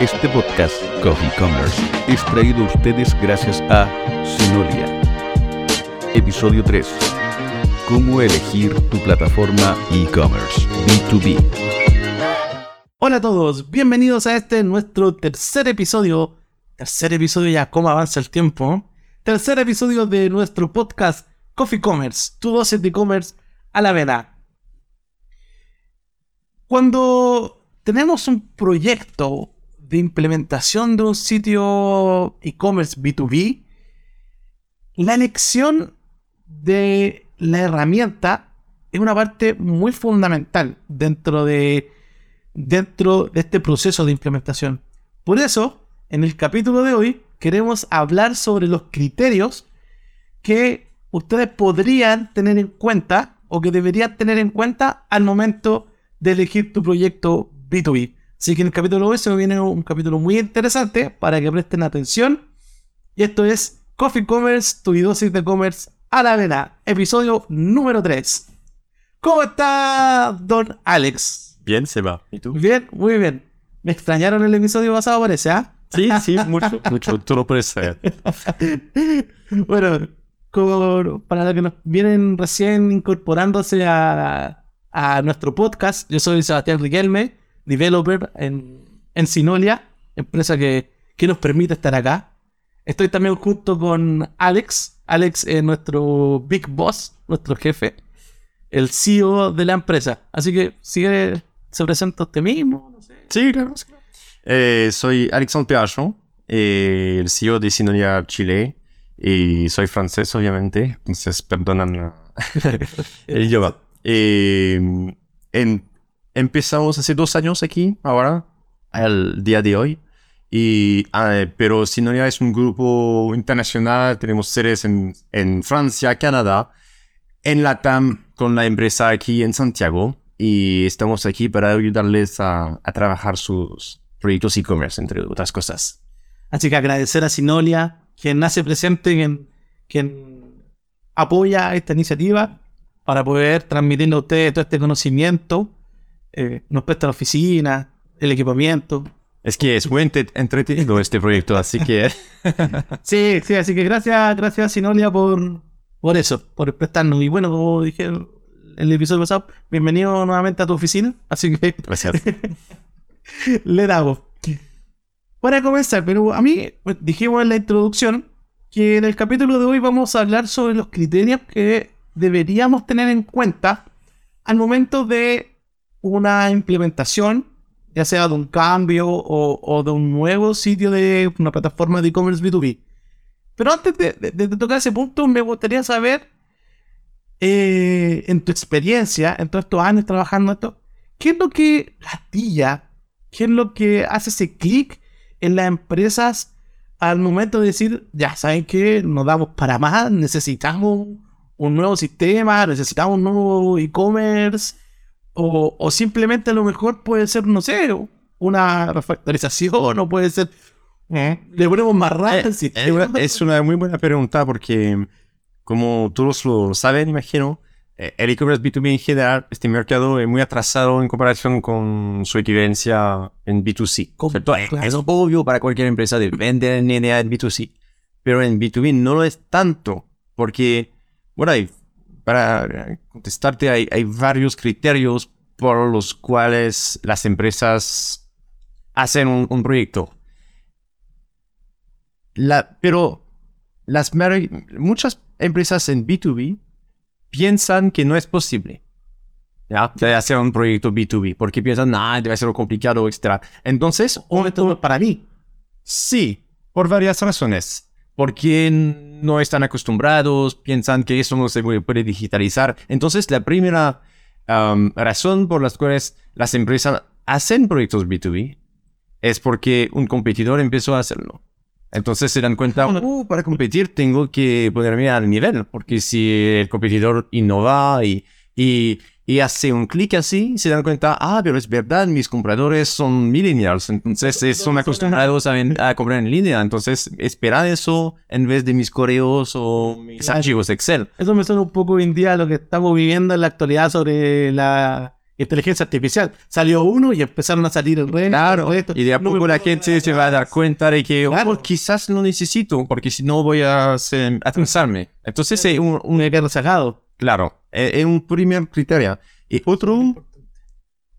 Este podcast, Coffee Commerce, es traído a ustedes gracias a Sinolia. Episodio 3. Cómo elegir tu plataforma e-commerce B2B. Hola a todos, bienvenidos a este nuestro tercer episodio. Tercer episodio ya, cómo avanza el tiempo. Tercer episodio de nuestro podcast Coffee Commerce, tu dosis de e-commerce a la vena. Cuando tenemos un proyecto de implementación de un sitio e-commerce B2B, la elección de la herramienta es una parte muy fundamental dentro de, dentro de este proceso de implementación. Por eso, en el capítulo de hoy, queremos hablar sobre los criterios que ustedes podrían tener en cuenta o que deberían tener en cuenta al momento de elegir tu proyecto B2B. Así que en el capítulo de hoy se me viene un capítulo muy interesante para que presten atención. Y esto es Coffee Commerce, tu dosis de commerce a la vena, episodio número 3. ¿Cómo está, don Alex? Bien, se va. ¿Y tú? Bien, muy bien. Me extrañaron el episodio pasado, parece, ¿ah? Sí, sí, mucho, mucho. Tú lo puedes saber. bueno, como para los que nos vienen recién incorporándose a, a nuestro podcast, yo soy Sebastián Riquelme, developer en, en Sinolia, empresa que, que nos permite estar acá. Estoy también junto con Alex. Alex es nuestro big boss, nuestro jefe, el CEO de la empresa. Así que sigue, se presenta usted mismo. No sé. Sí, claro. Eh, soy Alexandre Perachon, eh, el CEO de Sinolia Chile. Y soy francés, obviamente. Entonces, perdonan el idioma. Eh, en, empezamos hace dos años aquí, ahora, al día de hoy. Y, ah, pero Sinolia es un grupo internacional, tenemos sedes en, en Francia, Canadá, en Latam, con la empresa aquí en Santiago. Y estamos aquí para ayudarles a, a trabajar sus proyectos e-commerce, entre otras cosas. Así que agradecer a Sinolia, quien hace presente, quien, quien apoya esta iniciativa para poder transmitirle a ustedes todo este conocimiento. Eh, nos presta la oficina, el equipamiento. Es que es muy ent- entretenido este proyecto, así que Sí, sí, así que gracias, gracias Sinolia por, por eso, por prestarnos. Y bueno, como dije en el episodio pasado, bienvenido nuevamente a tu oficina. Así que gracias. le damos. Para comenzar, pero a mí pues, dijimos en la introducción que en el capítulo de hoy vamos a hablar sobre los criterios que deberíamos tener en cuenta al momento de una implementación, ya sea de un cambio o, o de un nuevo sitio de una plataforma de e-commerce B2B. Pero antes de, de- de tocar ese punto, me gustaría saber, eh, en tu experiencia, en todos estos años trabajando esto, ¿qué es lo que gatilla? ¿Qué es lo que hace ese clic en las empresas al momento de decir, ya saben que nos damos para más, necesitamos un nuevo sistema, necesitamos un nuevo e-commerce, o, o simplemente a lo mejor puede ser, no sé, una refactorización, o puede ser, le ponemos más al Eh, sistema. es una muy buena pregunta porque, como todos lo saben, imagino, eh, el e-commerce B2B en general, este mercado es muy atrasado en comparación con su equivalencia en B2C. Com- ¿cierto? Eh, claro. Es obvio para cualquier empresa de vender en línea en B2C, pero en B2B no lo es tanto porque, bueno, hay- para contestarte, hay, hay varios criterios por los cuales las empresas hacen un, un proyecto. La, pero las muchas empresas en B2B piensan que no es posible. ¿Ya? De hacer un proyecto B2B, porque piensan, ah, debe ser complicado, etc. Entonces, es para mí. Sí, por varias razones. Porque no están acostumbrados, piensan que eso no se puede digitalizar. Entonces, la primera um, razón por las cuales las empresas hacen proyectos B2B es porque un competidor empezó a hacerlo. Entonces se dan cuenta, "Uh, para competir tengo que ponerme al nivel, porque si el competidor innova y, y, y hace un clic así, se dan cuenta, ah, pero es verdad, mis compradores son millennials, entonces eh, son acostumbrados a, a comprar en línea, entonces esperan eso en vez de mis correos o mis Claro. archivos Excel. Eso me suena un poco hoy en día a lo que estamos viviendo en la actualidad sobre la inteligencia artificial. Salió uno y empezaron a salir el resto. Claro, el resto. y de a No poco me la gente se va a dar cuenta de que Claro. oh, quizás lo necesito, porque si no voy a atrasarme. Entonces, es un, un- quedé rezagado. claro, es es un primer criterio. Y otro,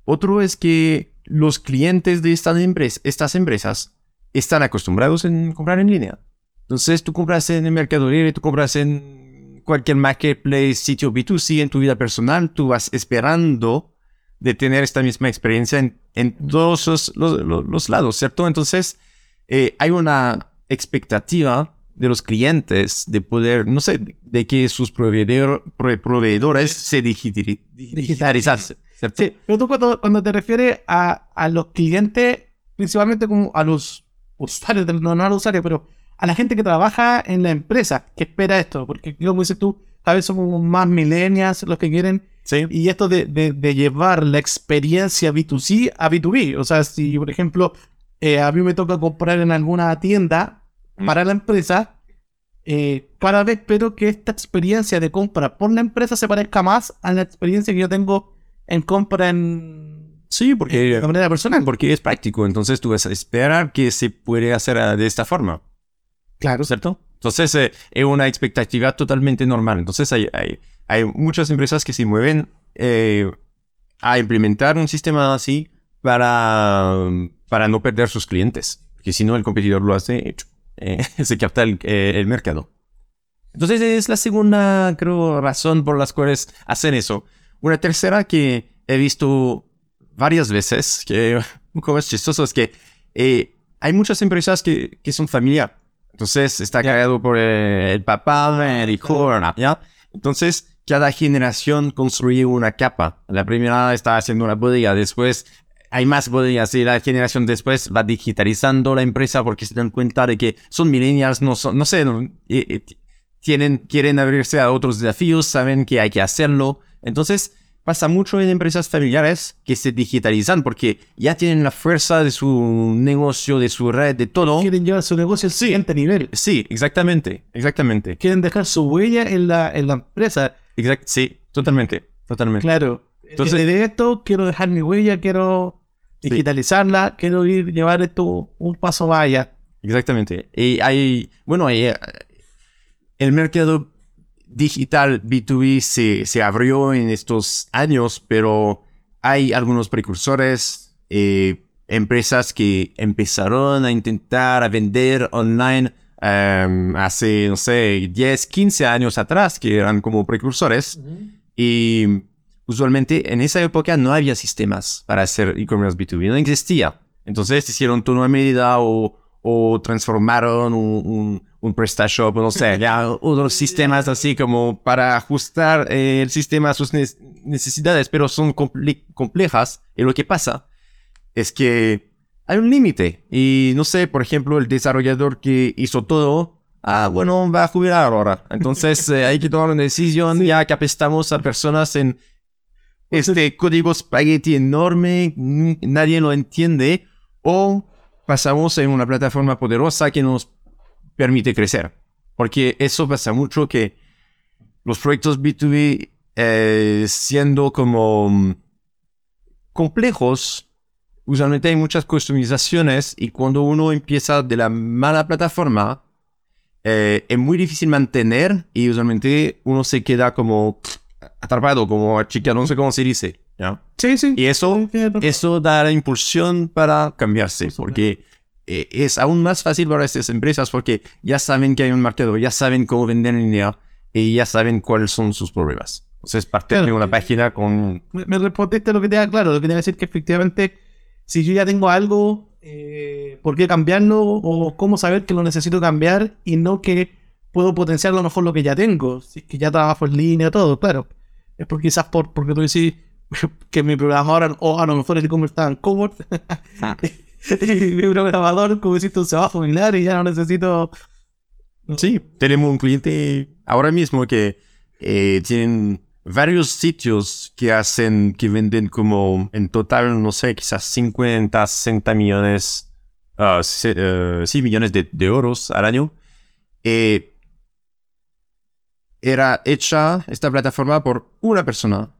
otro es que los clientes de estas, embres- estas empresas están acostumbrados en comprar en línea. Entonces, tú compras en el Mercado Libre, tú compras en cualquier marketplace, sitio B2C, en tu vida personal, tú vas esperando de tener esta misma experiencia en, en todos los- los lados, ¿cierto? Entonces, eh, hay una expectativa de los clientes de poder, no sé, de que sus proveedor- prove- proveedores se digitali- digitalizan, ¿cierto? Sí, pero tú cuando, cuando te refieres a, a los clientes, principalmente como a los usuarios, no, no a los usuarios, pero a la gente que trabaja en la empresa, que espera esto, porque como dices tú, a veces somos más millennials los que quieren, Sí. y esto de, de- de llevar la experiencia B2C a B2B, o sea, si por ejemplo eh, a mí me toca comprar en alguna tienda para la empresa, eh, cada vez espero que esta experiencia de compra por la empresa se parezca más a la experiencia que yo tengo en compra en Sí, porque de manera personal. Porque es práctico, entonces tú vas a esperar que se puede hacer ah, de esta forma, Claro. ¿cierto? Entonces eh, es una expectativa totalmente normal. Entonces hay, hay, hay muchas empresas que se mueven eh, a implementar un sistema así para, para no perder sus clientes. Porque si no, el competidor lo hace, eh, se capta el, eh, el mercado. Entonces es la segunda, creo, razón por las cuales hacen eso. Una tercera que he visto varias veces, que un poco más chistoso, es que eh, hay muchas empresas que, que son familiar. Entonces está creado por el papá, el hijo, ¿ya? Entonces cada generación construye una capa. La primera está haciendo una bodega, después hay más bodegas y la generación después va digitalizando la empresa porque se dan cuenta de que son millennials, no son, no sé, no, eh, eh, tienen, quieren abrirse a otros desafíos, saben que hay que hacerlo. Entonces, pasa mucho en empresas familiares que se digitalizan porque ya tienen la fuerza de su negocio, de su red, de todo. Quieren llevar su negocio al siguiente nivel. Sí, exactamente, exactamente. Quieren dejar su huella en la, en la empresa. Exact sí, totalmente, totalmente. Claro. Entonces- de esto quiero dejar mi huella, quiero Sí. digitalizarla, quiero ir llevar esto un paso más allá. Exactamente. Y hay, bueno, eh, el mercado digital B2B se, se abrió en estos años, pero hay algunos precursores, eh, empresas que empezaron a intentar a vender online em, hace, no sé, 10, 15 años atrás, que eran como precursores. Y usualmente en esa época no había sistemas para hacer e-commerce B2B, no existía. Entonces hicieron todo a medida o, o transformaron un, un, un PrestaShop, no sé, ya otros sistemas así como para ajustar el sistema a sus ne- necesidades, pero son comple- complejas. Y lo que pasa es que hay un límite. Y no sé, por ejemplo, el desarrollador que hizo todo, ah, bueno, va a jubilar ahora. Entonces eh, hay que tomar una decisión, ya que apestamos a personas en este código spaghetti enorme, nadie lo entiende, o pasamos en una plataforma poderosa que nos permite crecer. Porque eso pasa mucho que los proyectos B2B eh, siendo como mm, complejos, usualmente hay muchas customizaciones y cuando uno empieza de la mala plataforma, eh, es muy difícil mantener y usualmente uno se queda como atrapado, como chica, no sé cómo se dice. ¿ya? Sí, sí. Y eso, eso da la impulsión para cambiarse, porque eh, es aún más fácil para estas empresas porque ya saben que hay un mercado, ya saben cómo vender en línea y ya saben cuáles son sus problemas. Entonces, partir de Claro. una página con... me, me respondiste lo que te da claro, lo que te decir que efectivamente, si yo ya tengo algo, eh, ¿por qué cambiarlo? O cómo saber que lo necesito cambiar y no que puedo potenciar a lo mejor lo que ya tengo. Si es que ya trabajo en línea, todo, claro. Es porque quizás por, porque tú decís que mi programador, o a lo mejor el e-commerce está en Cobol. y mi programador, como se va a jubilar y ya no necesito. Sí, tenemos un cliente ahora mismo que eh, tienen varios sitios que hacen, que venden como en total, no sé, quizás 50, 60 millones, ah, se- eh, sí, millones de, de euros al año. Eh, era hecha esta plataforma por una persona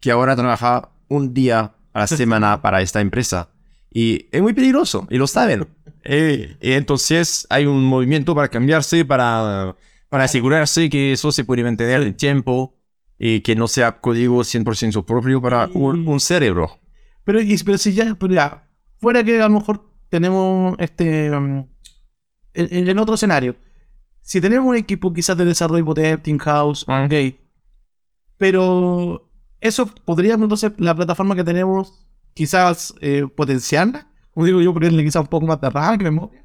que ahora trabaja un día a la semana para esta empresa. Y es muy peligroso, y lo saben. Eh, y entonces hay un movimiento para cambiarse, para, para asegurarse que eso se puede mantener el tiempo y que no sea código 100% propio para un, un cerebro. Pero, pero si ya, pero ya, fuera que a lo mejor tenemos este. um, en, en otro escenario, si tenemos un equipo quizás de desarrollo potente, in-house, Ah. ok, pero eso podríamos entonces, la plataforma que tenemos, quizás eh, potenciarla, como digo yo, ponerle quizás un poco más de RAM, que memoria.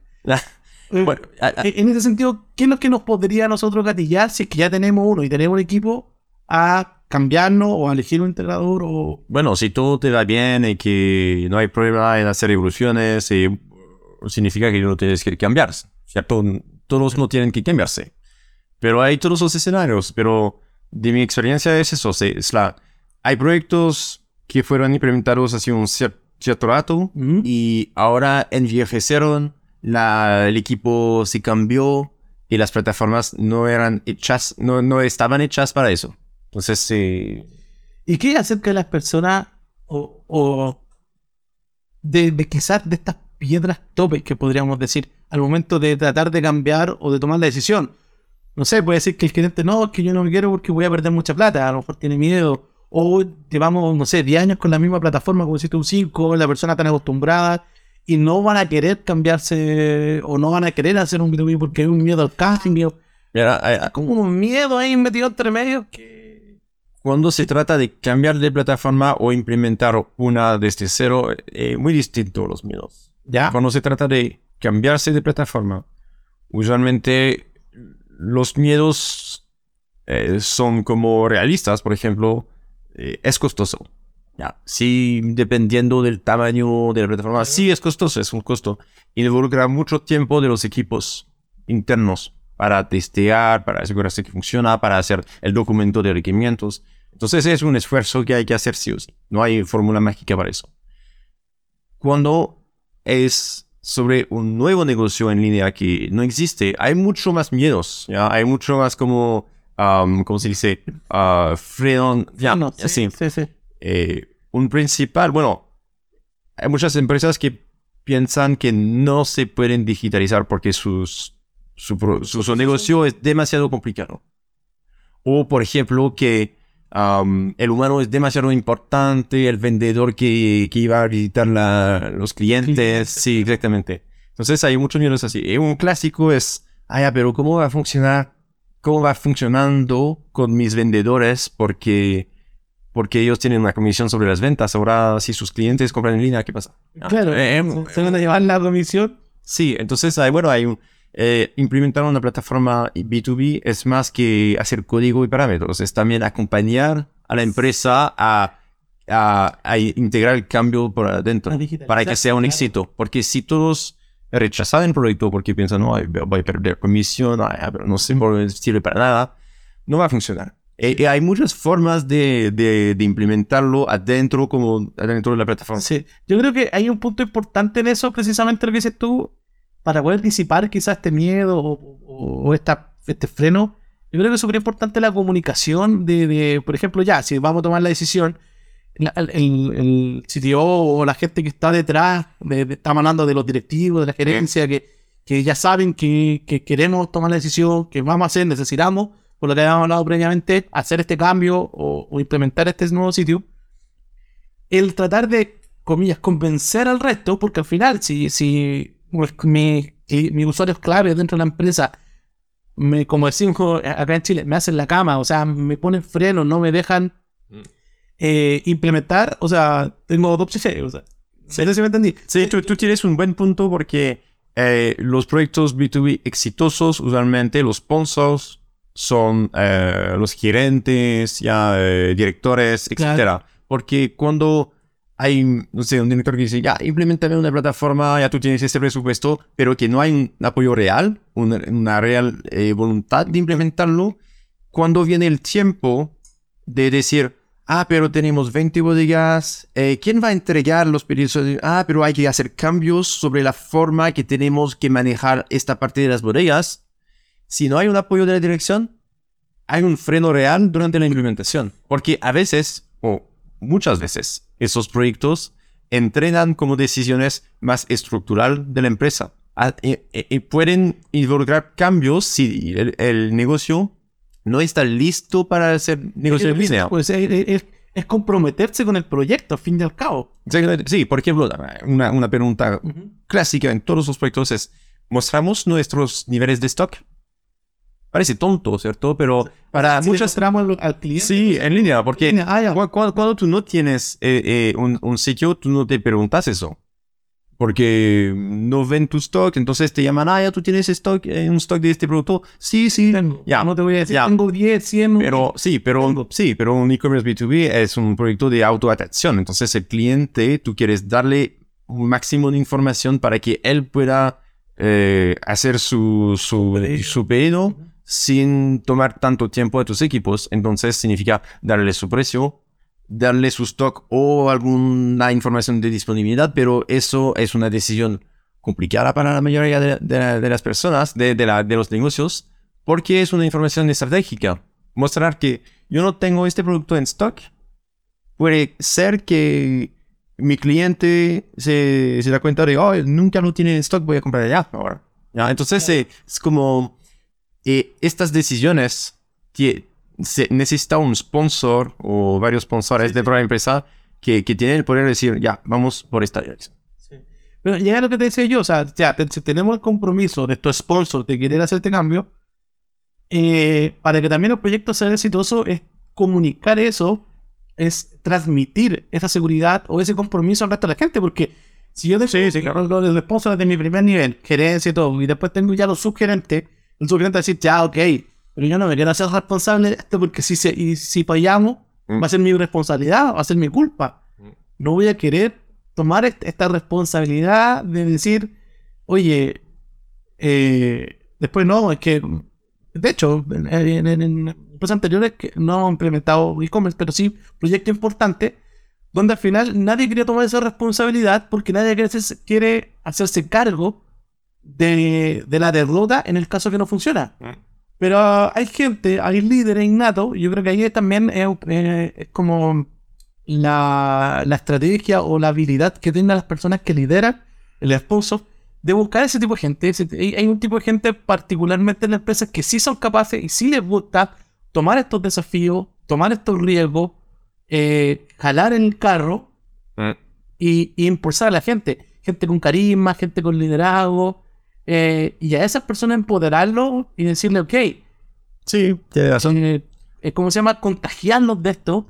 Eh, Bueno, en ese sentido, ¿qué es lo que nos podría a nosotros gatillar si es que ya tenemos uno y tenemos un equipo a cambiarnos o a elegir un integrador o Bueno, si todo te va bien y que no hay problema en hacer evoluciones, eh, significa que no tienes que cambiarse, ¿cierto? Todos no tienen que cambiarse. Pero hay todos los escenarios, pero de mi experiencia es eso, es la, hay proyectos que fueron implementados hace un cier- cierto rato y ahora envejecieron, la, el equipo se cambió y las plataformas no eran hechas, no, no estaban hechas para eso. Entonces, eh, ¿Y qué acerca de las personas o, o de, de quizás de estas piedras topes que podríamos decir al momento de tratar de cambiar o de tomar la decisión? No sé, puede decir que el cliente no, es que yo no me quiero porque voy a perder mucha plata, a lo mejor tiene miedo. O llevamos, no sé, 10 años con la misma plataforma, como hiciste un 5, la persona tan acostumbrada y no van a querer cambiarse o no van a querer hacer un B2B porque hay un miedo al cambio. mira, hay- hay- Como un miedo ahí metido entre medio que... Cuando se trata de cambiar de plataforma o implementar una desde cero, es muy distinto los miedos. Ya. Cuando se trata de cambiarse de plataforma, usualmente los miedos eh, son como realistas. Por ejemplo, eh, es costoso. Ya. Sí, dependiendo del tamaño de la plataforma, sí es costoso, es un costo. Involucra mucho tiempo de los equipos internos para testear, para asegurarse que funciona, para hacer el documento de requerimientos. Entonces es un esfuerzo que hay que hacer sí o sí. No hay fórmula mágica para eso. Cuando es sobre un nuevo negocio en línea que no existe, hay mucho más miedos, ¿ya? Hay mucho más como, um, ¿cómo se dice? Uh, freno, ya, No, sí, sí, sí. eh, un principal, bueno, hay muchas empresas que piensan que no se pueden digitalizar porque sus, su- su negocio es demasiado complicado. O, por ejemplo, que am, el humano es demasiado importante, el vendedor que, que iba a visitar la- los clientes. Sí, exactamente. Entonces hay muchos miedos así. Y un clásico es, ah, ya, pero ¿cómo va a funcionar? ¿Cómo va funcionando con mis vendedores? Porque porque ellos tienen una comisión sobre las ventas. Ahora, si sus clientes compran en línea, ¿qué pasa? Claro, Eh, eh, se van a llevar la comisión. sí, entonces, hay, bueno, hay un, eh, implementar una plataforma B2B es más que hacer código y parámetros, es también acompañar a la empresa a, a- a integrar el cambio por adentro para que sea un éxito. Porque si todos rechazan el proyecto porque piensan, no, voy a perder comisión, pero no sé, no sirve para nada, no va a funcionar. Eh, eh, hay muchas formas de, de- de implementarlo adentro, como adentro de la plataforma. Sí. Yo creo que hay un punto importante en eso, precisamente lo que dices tú, para poder disipar quizás este miedo o, o- o esta, este freno. Yo creo que es súper importante la comunicación de, de, por ejemplo, ya, si vamos a tomar la decisión, el, el, el CTO o la gente que está detrás, de, de- estamos hablando de los directivos, de la gerencia, que, que ya saben que, que queremos tomar la decisión, que vamos a hacer, necesitamos, por lo que habíamos hablado previamente, hacer este cambio o, o implementar este nuevo sitio el tratar de, comillas, convencer al resto, porque al final, si, si pues, mi- mis usuarios clave dentro de la empresa, me, como decimos acá en Chile, me hacen la cama, o sea, me ponen freno, no me dejan Mm. eh, implementar, o sea, tengo dos o sea, sé si me entendí. Sí, tú, tú tienes un buen punto porque eh, los proyectos B2B exitosos, usualmente los sponsors son eh, los gerentes, ya eh, directores, Claro. etcétera. Porque cuando hay, no sé, un director que dice, ya, implementame una plataforma, ya tú tienes este presupuesto, pero que no hay un apoyo real, una, una real eh, voluntad de implementarlo, cuando viene el tiempo de decir, ah, pero tenemos 20 bodegas, eh, ¿quién va a entregar los pedidos? Ah, pero hay que hacer cambios sobre la forma que tenemos que manejar esta parte de las bodegas. Si no hay un apoyo de la dirección, hay un freno real durante la implementación. Porque a veces, o muchas veces, esos proyectos entrenan como decisiones más estructural de la empresa. Ah, Y, y- y pueden involucrar cambios si el, el negocio no está listo para hacer negocio en línea. Pues es, es- es comprometerse con el proyecto, al fin y al cabo. Sí, por ejemplo, una, una pregunta Ujú. clásica en todos los proyectos es, ¿mostramos nuestros niveles de stock? Parece tonto, ¿cierto? Pero para Si muchas... mostramos al- cliente. Sí, en línea, porque En línea, ah, cuando, tú no tienes eh, eh, un, un sitio, tú no te preguntas eso. Porque no ven tu stock, entonces te llaman, ah, ya tú tienes stock, eh, un stock de este producto. Sí, sí, Tengo. ya. No te voy a decir, ya. tengo 10, 100. Pero sí, pero sí, pero un e-commerce B2B es un proyecto de autoatención. Entonces el cliente, tú quieres darle un máximo de información para que él pueda eh, hacer su, su, pedido. su pedido sin tomar tanto tiempo de tus equipos. Entonces significa darle su precio, darle su stock o alguna información de disponibilidad, pero eso es una decisión complicada para la mayoría de, de- de las personas, de, de la- de los negocios, porque es una información estratégica. Mostrar que yo no tengo este producto en stock puede ser que mi cliente se, se da cuenta de, oh, nunca lo tiene en stock, voy a comprar allá ahora. ¿Ya? Entonces eh, es como eh, estas decisiones que se necesita un sponsor o varios sponsores dentro de la empresa que, que tienen el poder de decir, ya, vamos por esta dirección. Pero llega lo que te decía yo, o sea, ya, te- si tenemos el compromiso de estos sponsors de querer hacer este cambio, eh, para que también los proyectos sean exitosos, es comunicar eso, es transmitir esa seguridad o ese compromiso al resto de la gente, porque si yo tengo los, los sponsors de mi primer nivel, gerencia y todo, y después tengo ya los subgerentes, el subgerente va a decir, ya, ok, pero yo no me quiero hacer responsable de esto porque si, se, y si fallamos, Mm. va a ser mi responsabilidad, va a ser mi culpa. Mm. No voy a querer tomar est- esta responsabilidad de decir, oye, eh, después no, es que, de hecho, en, en, empresas anteriores que no hemos implementado e-commerce, pero sí proyectos importantes, donde al final nadie quería tomar esa responsabilidad porque nadie quiere hacerse, quiere hacerse cargo de, de la derrota en el caso que no funciona. Pero hay gente, hay líderes innatos, yo creo que ahí también es, eh, es como la, la estrategia o la habilidad que tengan las personas que lideran el sponsor de buscar ese tipo de gente. Ese- hay, un tipo de gente particularmente en las empresas que sí son capaces y sí les gusta tomar estos desafíos, tomar estos riesgos, eh, jalar el carro y, y impulsar a la gente. Gente con carisma, gente con liderazgo. Eh, y a esas personas empoderarlo y decirle, ok, Sí, tiene razón. eh, eh, ¿cómo se llama? Contagiarlos de esto.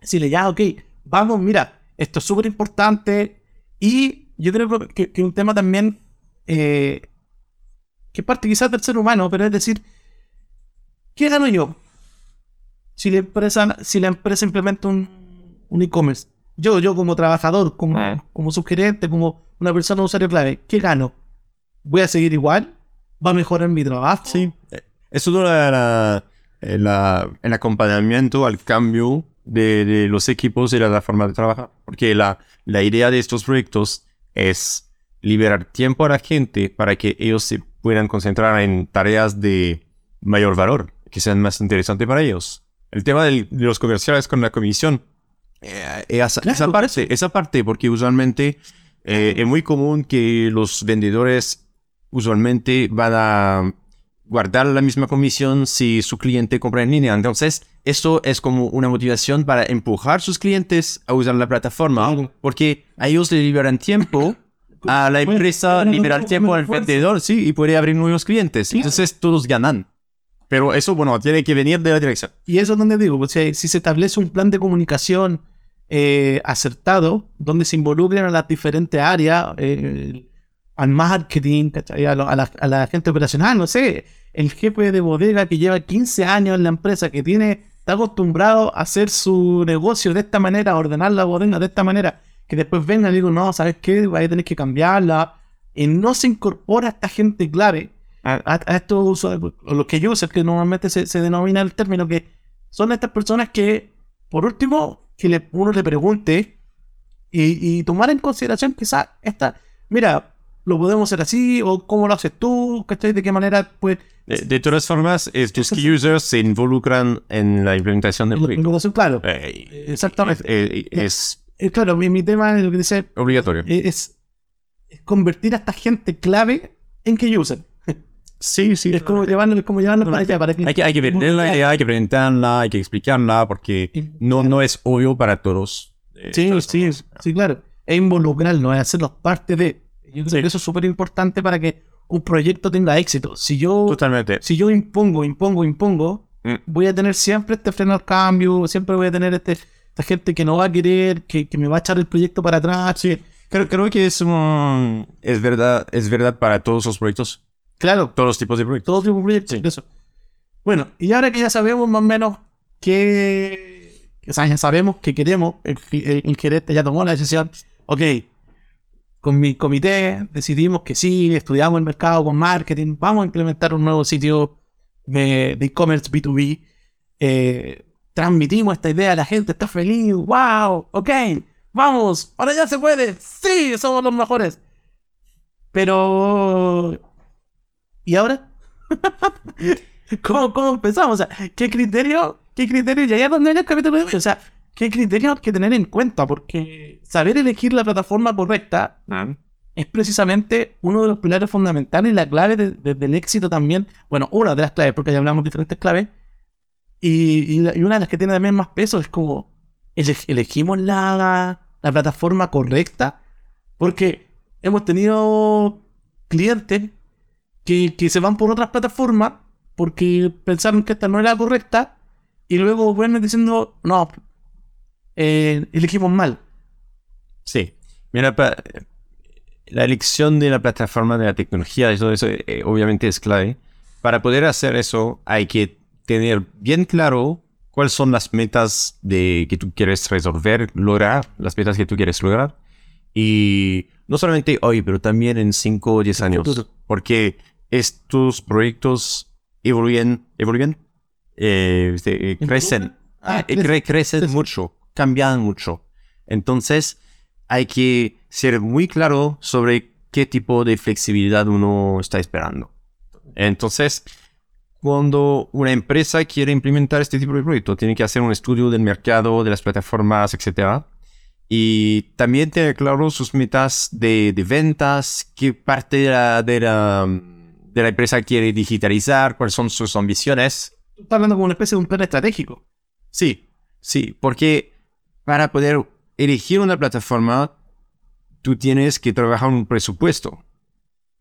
Decirle, ya, ok, vamos, mira, esto es súper importante. Y yo creo que, que un tema también, eh, que es parte quizás del ser humano, pero es decir, ¿qué gano yo? Si la empresa, si la empresa implementa un, un e-commerce, yo, yo como trabajador, como, como subgerente, como una persona usuario clave, ¿qué gano? ¿Voy a seguir igual? ¿Va a mejorar mi trabajo? Sí. Es todo la, la- la- el acompañamiento al cambio de, de los equipos y la, la forma de trabajar. Porque la, la idea de estos proyectos es liberar tiempo a la gente para que ellos se puedan concentrar en tareas de mayor valor, que sean más interesantes para ellos. El tema del- de los comerciales con la comisión, eh, esa, Claro. esa parte, esa parte, porque usualmente eh, es muy común que los vendedores usualmente van a guardar la misma comisión si su cliente compra en línea. Entonces, eso es como una motivación para empujar a sus clientes a usar la plataforma, porque a ellos le liberan tiempo, a la empresa liberar tiempo al vendedor, sí, y puede abrir nuevos clientes. Entonces, todos ganan. Pero eso, bueno, tiene que venir de la dirección. Y eso es donde digo, pues, si, si se establece un plan de comunicación eh, acertado, donde se involucren a las diferentes áreas, eh, al marketing, ¿cachai? A, lo- a la, a la gente operacional, no sé, el jefe de bodega que lleva 15 años en la empresa, que tiene, está acostumbrado a hacer su negocio de esta manera, a ordenar la bodega de esta manera, que después venga y digo, no, ¿sabes qué? Vais a tener que cambiarla. Y no se incorpora esta gente clave a, a estos usuarios, los que yo users, que normalmente se, se denomina el término, que son estas personas que, por último, que le- uno le pregunte y, y tomar en consideración quizás esta, mira, lo podemos hacer así, o cómo lo haces tú, ¿cachai? ¿De qué manera, pues, De, de todas formas, estos key users se involucran en la implementación del proyecto. claro? Eh, Exactamente. eh, es, eh, claro, mi, mi tema es lo que dice Obligatorio. eh, es, es convertir a esta gente clave en que usen. Sí, sí. Es como llevarlo, es como llevarlo para allá, para que... Hay que, hay que vender la idea, hay que presentarla, hay que explicarla, porque no, no es obvio para todos. eh, Sí, sí, sí, claro. Es involucrarnos, es hacerlos parte de. Yo creo que eso es súper importante para que un proyecto tenga éxito. Si yo, Totalmente. si yo impongo, impongo, impongo, Mm. voy a tener siempre este freno al cambio, siempre voy a tener este, esta gente que no va a querer, que, que me va a echar el proyecto para atrás. Sí, creo, creo que es, es, verdad, es verdad para todos los proyectos, Claro, todos los tipos de proyectos. todo tipo de proyectos. eso. Bueno, y ahora que ya sabemos más o menos que. O sea, ya sabemos que queremos, el, el- el gerente ya tomó la decisión. Ok, con mi comité decidimos que sí, estudiamos el mercado con marketing, vamos a implementar un nuevo sitio de e-commerce B2B. eh, transmitimos esta idea, la gente está feliz, wow, ok, vamos, ahora ya se puede, sí, somos los mejores. Pero... ¿Y ahora? ¿Cómo, ¿Cómo empezamos? ¿qué criterio? ¿Qué criterio? Y ahí es donde viene el capítulo de hoy. O sea, ¿qué criterio hay que tener en cuenta? Porque saber elegir la plataforma correcta es precisamente uno de los pilares fundamentales y la clave de- de- del éxito también. Bueno, una de las claves, porque ya hablamos de diferentes claves. Y, y la- y una de las que tiene también más peso es como ele- elegimos la, la plataforma correcta. Porque hemos tenido clientes que, que se van por otras plataformas porque pensaron que esta no era la correcta y luego vuelven diciendo, no, eh, elegimos mal. Sí. Mira, la elección de la plataforma de la tecnología, eso, eso eh, obviamente es clave. Para poder hacer eso hay que tener bien claro cuáles son las metas de, que tú quieres resolver, lograr, las metas que tú quieres lograr. Y no solamente hoy, pero también en 5 o 10 años. Porque estos proyectos evoluyen, evoluyen, eh, este, eh, crecen. Ah, Eh, crecen. cre- crecen Crecen. mucho, cambian mucho. Entonces, hay que ser muy claro sobre qué tipo de flexibilidad uno está esperando. Entonces, cuando una empresa quiere implementar este tipo de proyecto, tiene que hacer un estudio del mercado, de las plataformas, etc. Y también tener claro sus metas de, de ventas, qué parte de la, de, la, de la empresa quiere digitalizar, cuáles son sus ambiciones. Tú estás hablando como una especie de un plan estratégico. Sí, sí, porque para poder elegir una plataforma, tú tienes que trabajar un presupuesto.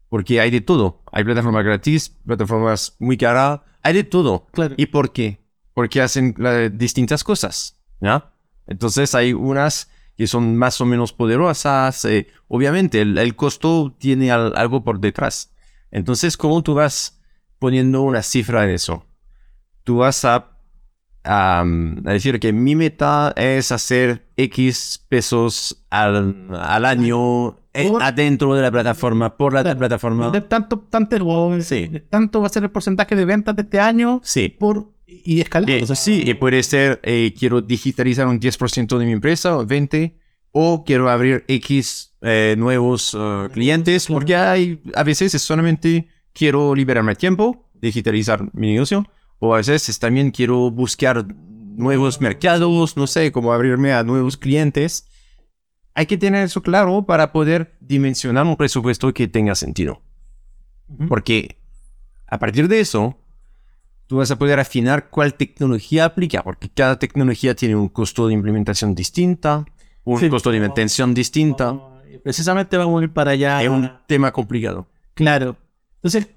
Porque hay de todo. Hay plataformas gratis, plataformas muy caras, hay de todo. Claro. ¿Y por qué? Porque hacen la- distintas cosas, ¿ya? Entonces hay unas que son más o menos poderosas. eh, obviamente, el, el costo tiene al- algo por detrás. Entonces, ¿cómo tú vas poniendo una cifra en eso? Tú vas a a, a decir que mi meta es hacer X pesos al, al año eh, adentro de la plataforma, por la Claro. plataforma. De tanto, tanto, o- Sí. de tanto va a ser el porcentaje de ventas de este año Sí. por y escalar. Eh, o sea, sí, y puede ser, eh, quiero digitalizar un 10% de mi empresa o 20%, o quiero abrir X eh, nuevos eh, clientes, porque hay, a veces es solamente quiero liberarme tiempo, digitalizar mi negocio, o a veces es también quiero buscar nuevos mercados, no sé, cómo abrirme a nuevos clientes. Hay que tener eso claro para poder dimensionar un presupuesto que tenga sentido. Porque a partir de eso, tú vas a poder afinar cuál tecnología aplica, porque cada tecnología tiene un costo de implementación distinta, un Sí. costo de mantención distinta. Precisamente vamos a ir para allá. Es un tema complicado. Claro. Entonces,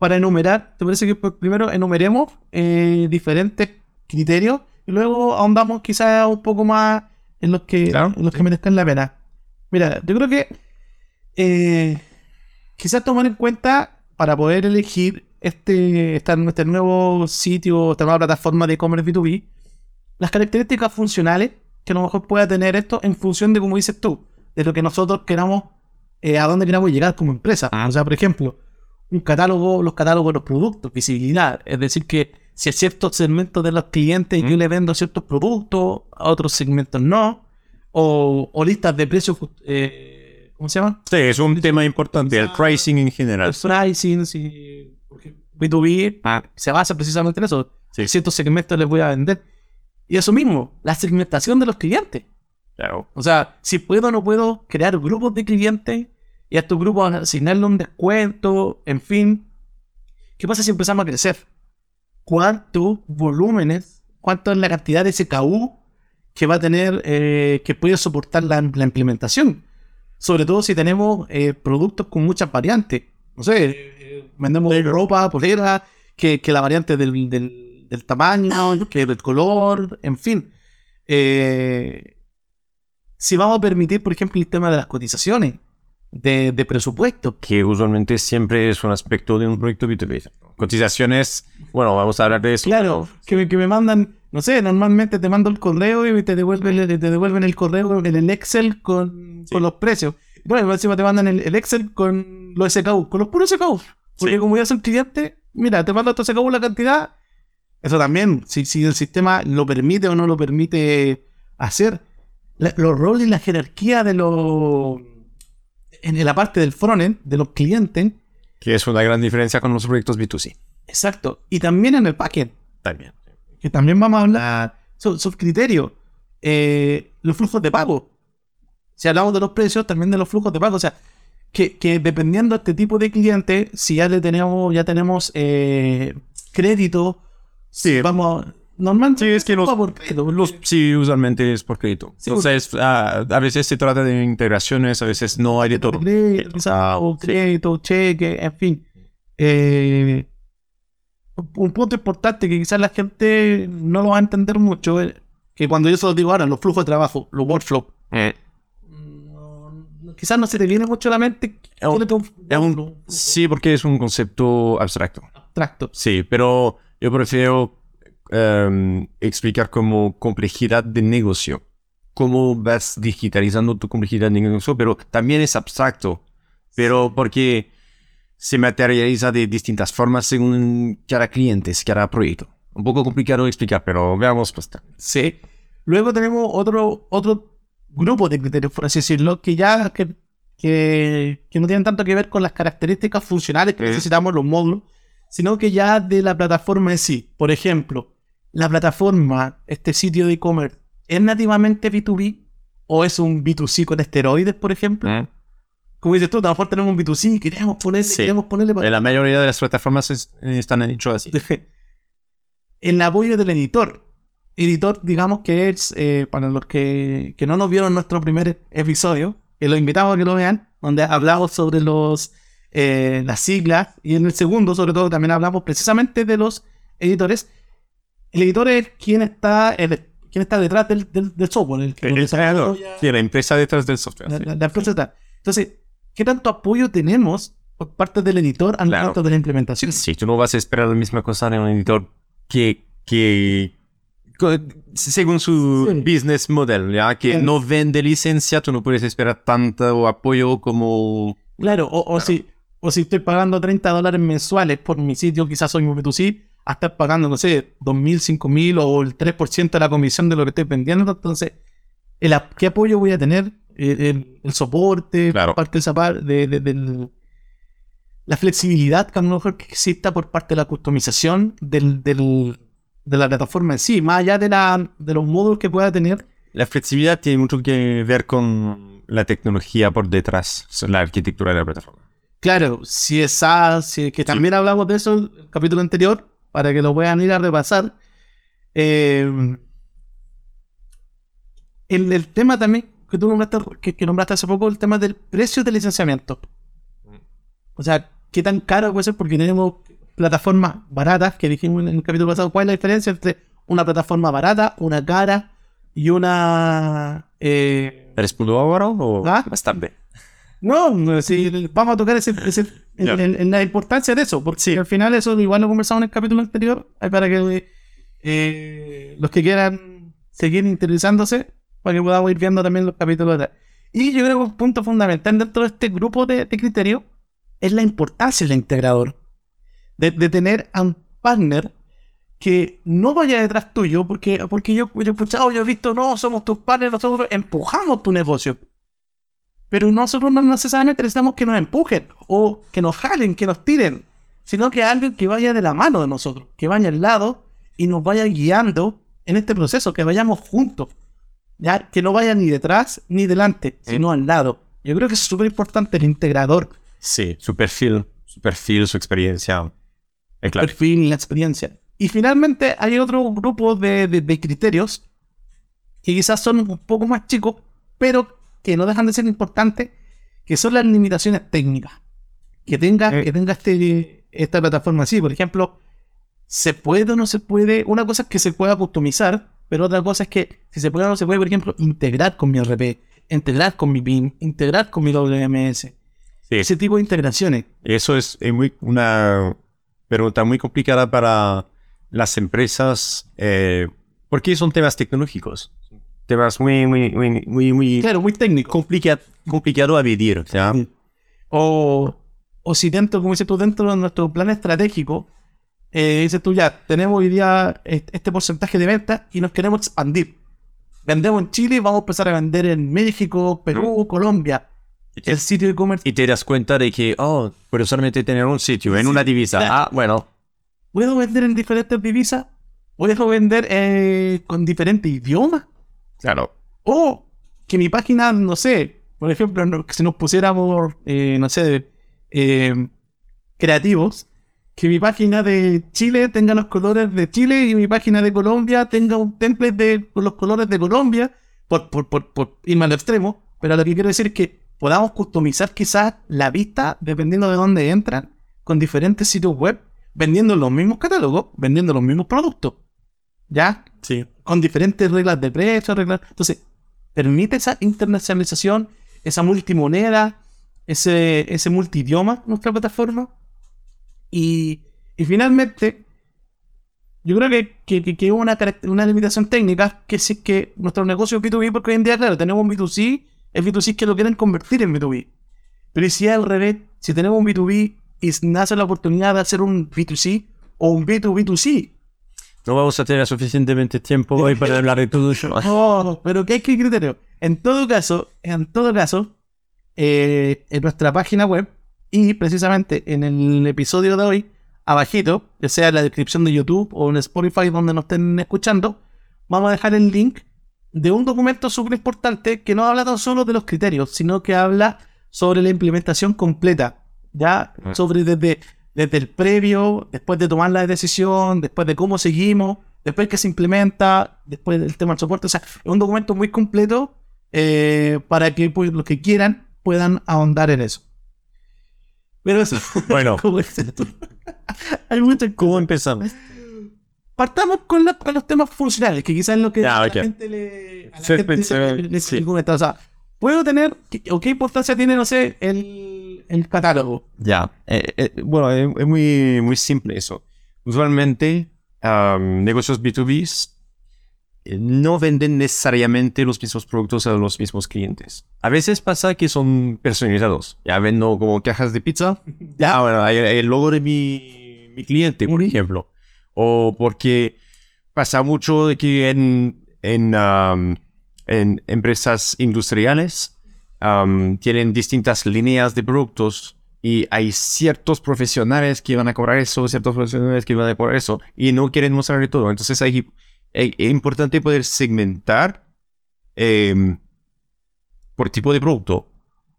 para enumerar, ¿te parece que pues, primero enumeremos eh, diferentes criterios y luego ahondamos quizás un poco más en los que, Claro. en los que merezcan la pena? Mira, yo creo que eh, quizás tomar en cuenta para poder elegir este, este nuevo sitio, esta nueva plataforma de e-commerce B2B, las características funcionales que a lo mejor pueda tener esto en función de, como dices tú, de lo que nosotros queramos, eh, a dónde queramos llegar como empresa. O sea, por ejemplo, un catálogo, los catálogos de los productos, visibilidad. Es decir, que si a ciertos segmentos de los clientes yo le vendo ciertos productos, a otros segmentos no. O, o listas de precios, eh, ¿cómo se llama? Sí, es un tema importante, el pricing en general. El pricing, si, porque B2B Ah, se basa precisamente en eso. Sí. Ciertos segmentos les voy a vender. Y eso mismo, la segmentación de los clientes. Claro. O sea, si puedo o no puedo crear grupos de clientes y a estos grupos asignarle un descuento, en fin. ¿Qué pasa si empezamos a crecer? ¿Cuántos volúmenes, cuánto es la cantidad de SKU que va a tener, eh, que puede soportar la, implementación? Sobre todo si tenemos eh, productos con muchas variantes. No sé, eh, vendemos ropa, polera, que, que la variante del, del, tamaño, que del color, en fin. Si vamos a permitir, por ejemplo, el tema de las cotizaciones de, de presupuesto. Que usualmente siempre es un aspecto de un proyecto B2B. Cotizaciones, bueno, vamos a hablar de eso. Claro, que me, que me mandan, no sé, normalmente te mando el correo y te devuelven, el- te devuelven el correo en el Excel con, con los precios. Bueno, encima te mandan el, el Excel con los SKU, con los puros SKU. Porque Sí. como ya son cliente, mira, te mando estos SKU la cantidad. Eso también, si, si el sistema lo permite o no lo permite hacer. La- los roles y la jerarquía de los. En la parte del frontend, de los clientes. Que es una gran diferencia con los proyectos B2C. Exacto. Y también en el backend. También. que también vamos a hablar sobre sus criterios, eh, los flujos de pago. Si hablamos de los precios, también de los flujos de pago. O sea, que, que dependiendo de este tipo de cliente, si ya le tenemos, ya tenemos eh, crédito, Sí. vamos a- normalmente Sí, es que los- Los, sí, usualmente es por crédito. Sí, Entonces, ah, a veces se trata de integraciones, a veces no hay de todo. crédito, crédito, cheque, en fin. Eh, un punto importante que quizás la gente no lo va a entender mucho, es que cuando yo se lo digo ahora, los flujos de trabajo, los workflows, Eh, no- quizás no se te viene mucho a la mente. Es un- es un- sí, porque es un concepto abstracto. abstracto. Sí, pero yo prefiero em, explicar como complejidad de negocio. Cómo vas digitalizando tu complejidad de negocio, pero también es abstracto. Pero porque se materializa de distintas formas según cada cliente, cada proyecto. Un poco complicado de explicar, pero veamos pues. Sí. Luego tenemos otro, otro grupo de criterios, por así decirlo, que ya que, que, que no tienen tanto que ver con las características funcionales que Eh. necesitamos los módulos, sino que ya de la plataforma en sí. Por ejemplo, la plataforma, este sitio de e-commerce, ¿es nativamente B2B o es un B2C con esteroides, por ejemplo? Como dices tú, a lo mejor tenemos un B2C y queremos ponerle, Sí. queremos ponerle para- La mayoría de las plataformas es- están hechas así. el apoyo del editor. Editor, digamos que es, eh, para los que, que no nos vieron nuestro primer episodio, que los invitamos a que lo vean, donde hablamos sobre los eh, las siglas, y en el segundo, sobre todo, también hablamos precisamente de los editores. El editor es quien está, el, quien está detrás del, del, del software. El, lo El creador. Sí, la empresa detrás del software. la, sí. la- la empresa está. Entonces, ¿qué tanto apoyo tenemos por parte del editor al Claro. momento de la implementación? Sí, tú no vas a esperar la misma cosa de un editor que, que según su Sí. business model, ya que Claro. no vende licencia, tú no puedes esperar tanto apoyo como Claro, o, o Si, o si estoy pagando 30 dólares mensuales por mi sitio, quizás soy un B2C, a estar pagando, no sé, 2.000, 5.000 o el 3% de la comisión de lo que estoy vendiendo. Entonces, el, ¿qué apoyo voy a tener? El, el- el soporte, Claro. parte de esa par- de, de- del- la flexibilidad que a lo mejor que exista por parte de la customización del, del- de la plataforma en sí, más allá de, la, de los módulos que pueda tener. la flexibilidad tiene mucho que ver con la tecnología por detrás, la arquitectura de la plataforma. Claro, si es SaaS, si es que también hablamos de eso en el capítulo anterior, para que lo puedan ir a repasar. Eh, el, el tema también que tú nombraste, que, que nombraste hace poco, el tema del precio del licenciamiento. O sea, qué tan caro puede ser porque tenemos plataformas baratas, que dijimos en el capítulo pasado, ¿cuál es la diferencia entre una plataforma barata, una cara y una... eh, ¿Eres punto o ¿Ah? más tarde? no, no, si vamos a tocar ese, ese- en, Ya. en- en la importancia de eso, porque al final eso igual lo conversamos en el capítulo anterior, para que eh, los que quieran seguir interesándose, para que podamos ir viendo también los capítulos de atrás. Y yo creo que un punto fundamental dentro de este grupo de, de criterios es la importancia del integrador. De, de tener a un partner que no vaya detrás tuyo, porque, porque yo, yo he escuchado, yo he visto, no, somos tus partners, nosotros empujamos tu negocio. Pero nosotros no necesariamente necesitamos que nos empujen o que nos jalen, que nos tiren, sino que alguien que vaya de la mano de nosotros, que vaya al lado y nos vaya guiando en este proceso, que vayamos juntos. ya que no vaya ni detrás ni delante, sino al lado. Yo creo que es súper importante el integrador, Sí, su perfil, su perfil, su experiencia. Es claro. perfil y la experiencia. Y finalmente hay otro grupo de, de- de criterios que quizás son un poco más chicos, pero que no dejan de ser importantes, que son las limitaciones técnicas. Que tenga, Eh. que tenga este, esta plataforma así. Por ejemplo, ¿se puede o no se puede? Una cosa es que se pueda customizar, pero otra cosa es que si se puede o no se puede, por ejemplo, integrar con mi RP, integrar con mi BIM, integrar con mi WMS. Sí. Ese tipo de integraciones. Eso es eh, muy, una pregunta muy complicada para las empresas eh, porque son temas tecnológicos. Temas muy, muy, muy, muy, muy Claro, muy técnico. complica- complicado a medir. ¿ya? O, o si dentro, como dices tú, dentro de nuestro plan estratégico, eh, dices tú ya, tenemos hoy día est- este porcentaje de ventas y nos queremos expandir. Vendemos en Chile y vamos a empezar a vender en México, Perú, Colombia. El sitio de e-commerce. Y te das cuenta de que, oh, puedo solamente tener un sitio en una divisa. Claro. Ah, bueno. ¿Puedo vender en diferentes divisas? ¿Puedo vender eh, con diferentes idiomas? Claro. O que mi página, no sé, por ejemplo, no- que si nos pusiéramos, eh, no sé, eh, creativos, que mi página de Chile tenga los colores de Chile y mi página de Colombia tenga un template de los colores de Colombia, por, por, por, por irme al extremo, pero lo que quiero decir es que podamos customizar quizás la vista dependiendo de dónde entran, con diferentes sitios web, vendiendo los mismos catálogos, vendiendo los mismos productos. ¿Ya? Sí. Con diferentes reglas de precio, reglas. Entonces, permite esa internacionalización, esa multimoneda, ese, ese multidioma nuestra plataforma. Y, y finalmente, yo creo que, que, que- una, una limitación técnica que si es que nuestro negocio es B2B, porque hoy en día, claro, tenemos un B2C, el B2C es que lo quieren convertir en B2B. Pero ¿y si es al revés? Si tenemos un B2B y nace la oportunidad de hacer un B2C o un B2B2C, No vamos a tener suficientemente tiempo hoy para hablar de todo eso. Oh, pero ¿qué hay que criterio? En todo caso, en todo caso, eh, en nuestra página web y precisamente en el episodio de hoy, abajito, ya sea en la descripción de YouTube o en Spotify donde nos estén escuchando, vamos a dejar el link de un documento súper importante que no habla tan solo de los criterios, sino que habla sobre la implementación completa, ya Ah. sobre desde, desde el previo, después de tomar la decisión, después de cómo seguimos, después que se implementa, después del tema del soporte, o sea, es un documento muy completo eh, para que pues, los que quieran puedan ahondar en eso. Pero eso, Bueno, ¿cómo es esto? Hay muchas ¿cómo empezamos? Partamos con, la- con los temas funcionales, que quizás es lo que Ya, a la gente le, a la Sí, gente sí, le- le-. O sea, puedo tener, o qué importancia tiene, no sé, el, el catálogo. Ya, eh, eh, bueno, es, es muy, muy simple eso. Usualmente, am, negocios B2B eh, no venden necesariamente los mismos productos a los mismos clientes. A veces pasa que son personalizados. Ya vendo como cajas de pizza. Ya, bueno, hay hay el logo de mi, mi cliente, por ejemplo. O porque pasa mucho de que en, en, en empresas industriales am, tienen distintas líneas de productos y hay ciertos profesionales que van a cobrar eso, ciertos profesionales que van a cobrar eso y no quieren mostrarle todo. Entonces hay, eh, es importante poder segmentar em, por tipo de producto,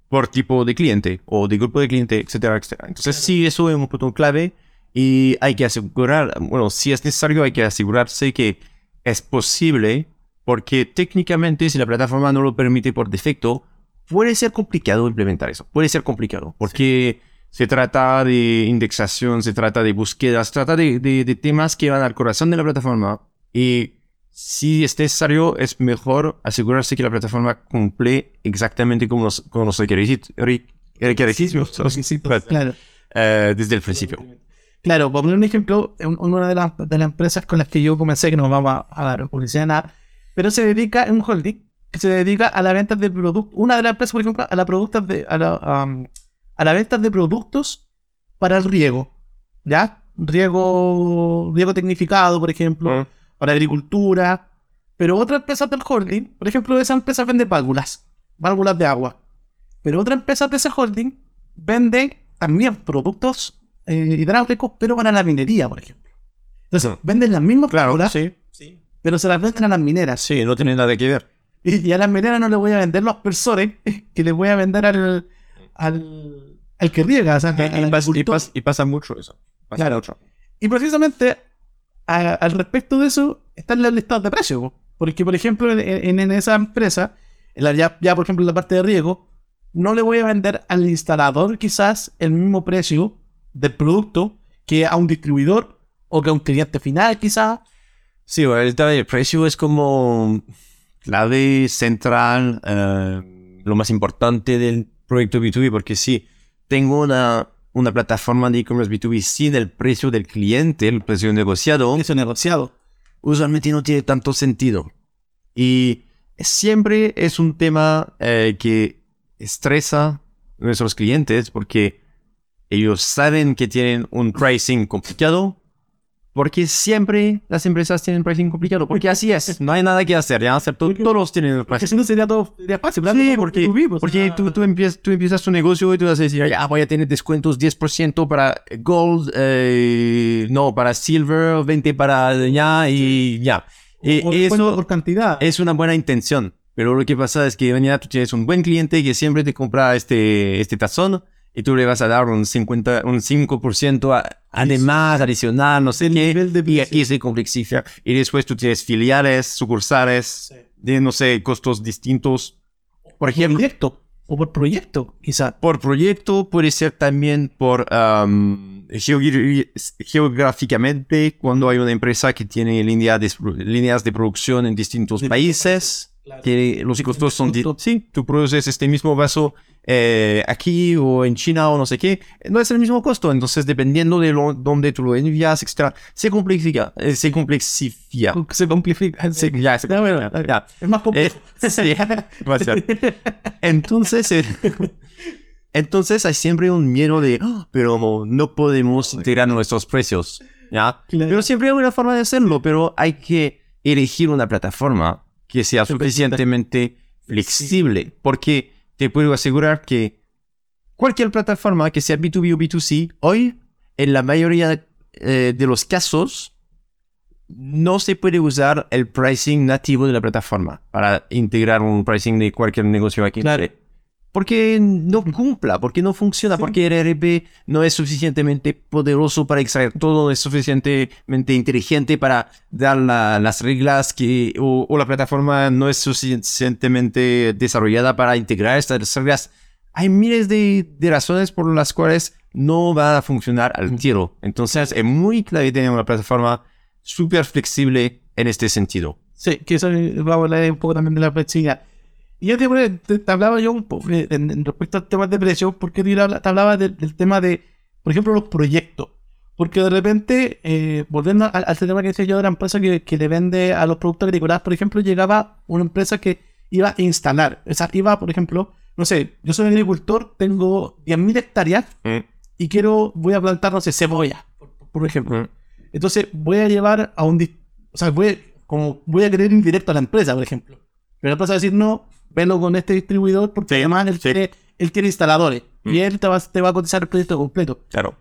por tipo de cliente o de grupo de cliente, etcétera, etcétera. Entonces sí, eso es un punto clave y hay que asegurar, bueno, si es necesario hay que asegurarse que es posible porque técnicamente si la plataforma no lo permite por defecto, puede ser complicado implementar eso. Puede ser complicado porque se trata de indexación, se trata de búsqueda, se trata de, de- de temas que van al corazón de la plataforma y si es necesario es mejor asegurarse que la plataforma cumple exactamente con los, con los requisitos, requisitos, Requisitos, claro. eh, desde el principio. Claro, por poner un ejemplo, un- una de las, de las empresas con las que yo comencé, que no vamos a, a dar publicidad nada, pero se dedica, es un holding, que se dedica a la venta de productos, una de las empresas, por ejemplo, a la, productos de, a la, a la venta de productos para el riego, ¿ya? Riego, riego tecnificado, por ejemplo, Mm. para agricultura, pero otra empresa del holding, por ejemplo, esa empresa vende válvulas, válvulas de agua, pero otra empresa de ese holding vende también productos eh, hidráulicos, pero para la minería, por ejemplo. Entonces, Mm. venden las mismas Claro, válvulas, sí. pero se las venden a las mineras. Sí, no tiene nada que ver. Y, a las melenas no le voy a vender los aspersores que le voy a vender al, al, al que riega. O sea, Y, al y pas- y agricultor. pas- y pasa mucho eso. Pasa Claro. mucho. Y precisamente a- al respecto de eso están las listados de precios. po. Porque, por ejemplo, en, en- en esa empresa, en la- ya, ya, por ejemplo en la parte de riego, no le voy a vender al instalador quizás el mismo precio del producto que a un distribuidor o que a un cliente final quizás. Sí, bueno, el tema del precio es como clave central, eh, lo más importante del proyecto B2B, porque si tengo una, una plataforma de e-commerce B2B sin el precio del cliente, el precio negociado, Precio negociado. usualmente no tiene tanto sentido. Y siempre es un tema eh, que estresa a nuestros clientes porque ellos saben que tienen un pricing complicado. Porque siempre las empresas tienen pricing complicado. Porque así es. No hay nada que hacer. Ya hacer todo- todos tienen el pricing. no sería todo sería fácil. ¿verdad? Sí, porque, B2B, porque ah, tú, tú, empiezas, tú empiezas tu negocio y tú vas a decir, ya voy a tener descuentos 10% para Gold, eh, no, para Silver, 20 para ya y ya. Y o eso por cantidad. es una buena intención, pero lo que pasa es que mañana tú tienes un buen cliente que siempre te compra este, este tazón y tú le vas a dar un 50, un 5% a- además, adicional, no sé El qué, nivel de y aquí se complexifica. Y después tú tienes filiales, sucursales, de, no sé, costos distintos. Por por ejemplo, proyecto. O por proyecto, quizás. por proyecto, puede ser también por geogra- geográficamente, cuando hay una empresa que tiene línea de- líneas de producción en distintos De- países, Claro. que los costos son... Sí, tú produces este mismo vaso eh, aquí o en China o no sé qué, no es el mismo costo, entonces dependiendo de lo, dónde tú lo envías, etc., se complexifica, eh, se complexifica. Se complica. Sí, ya, se- Ya, bueno, ya. Es más complejo. Eh, sí. Entonces, entonces hay siempre un miedo de, "Ah, pero no, podemos integrar nuestros precios, ¿ya? Claro. Pero siempre hay una forma de hacerlo, pero hay que elegir una plataforma que sea suficientemente flexible, porque te puedo asegurar que cualquier plataforma que sea B2B o B2C, hoy, en la mayoría eh, de los casos, no se puede usar el pricing nativo de la plataforma para integrar un pricing de cualquier negocio aquí. Claro. Porque no cumpla, porque no funciona, porque el ERP no es suficientemente poderoso para extraer todo, no es suficientemente inteligente para dar la- las reglas que, o, o la plataforma no es suficientemente desarrollada para integrar estas reglas. Hay miles de, de razones por las cuales no va a funcionar al tiro. Entonces es muy clave tener una plataforma súper flexible en este sentido. Sí, que eso va a hablar un poco también de la flexibilidad. Y yo te, te- te hablaba yo un poco eh, en, en respecto al tema de precios, porque te habla- te hablaba del, del tema de, por ejemplo, los proyectos. Porque de repente, eh, volviendo al, al tema que decía yo de la empresa que, que le vende a los productos agrícolas, por ejemplo, llegaba una empresa que iba a instalar. O sea, iba, por ejemplo, no sé, yo soy agricultor, tengo 10.000 hectáreas y quiero, voy a plantar, no sé, cebolla, por, por ejemplo. Entonces voy a llevar a un... O sea, voy, como voy a querer ir directo a la empresa, por ejemplo. Pero la empresa va a decir, no, velo con este distribuidor porque además él, tiene, él tiene instaladores. Mm. Y él te va, te va a cotizar el proyecto completo. Claro.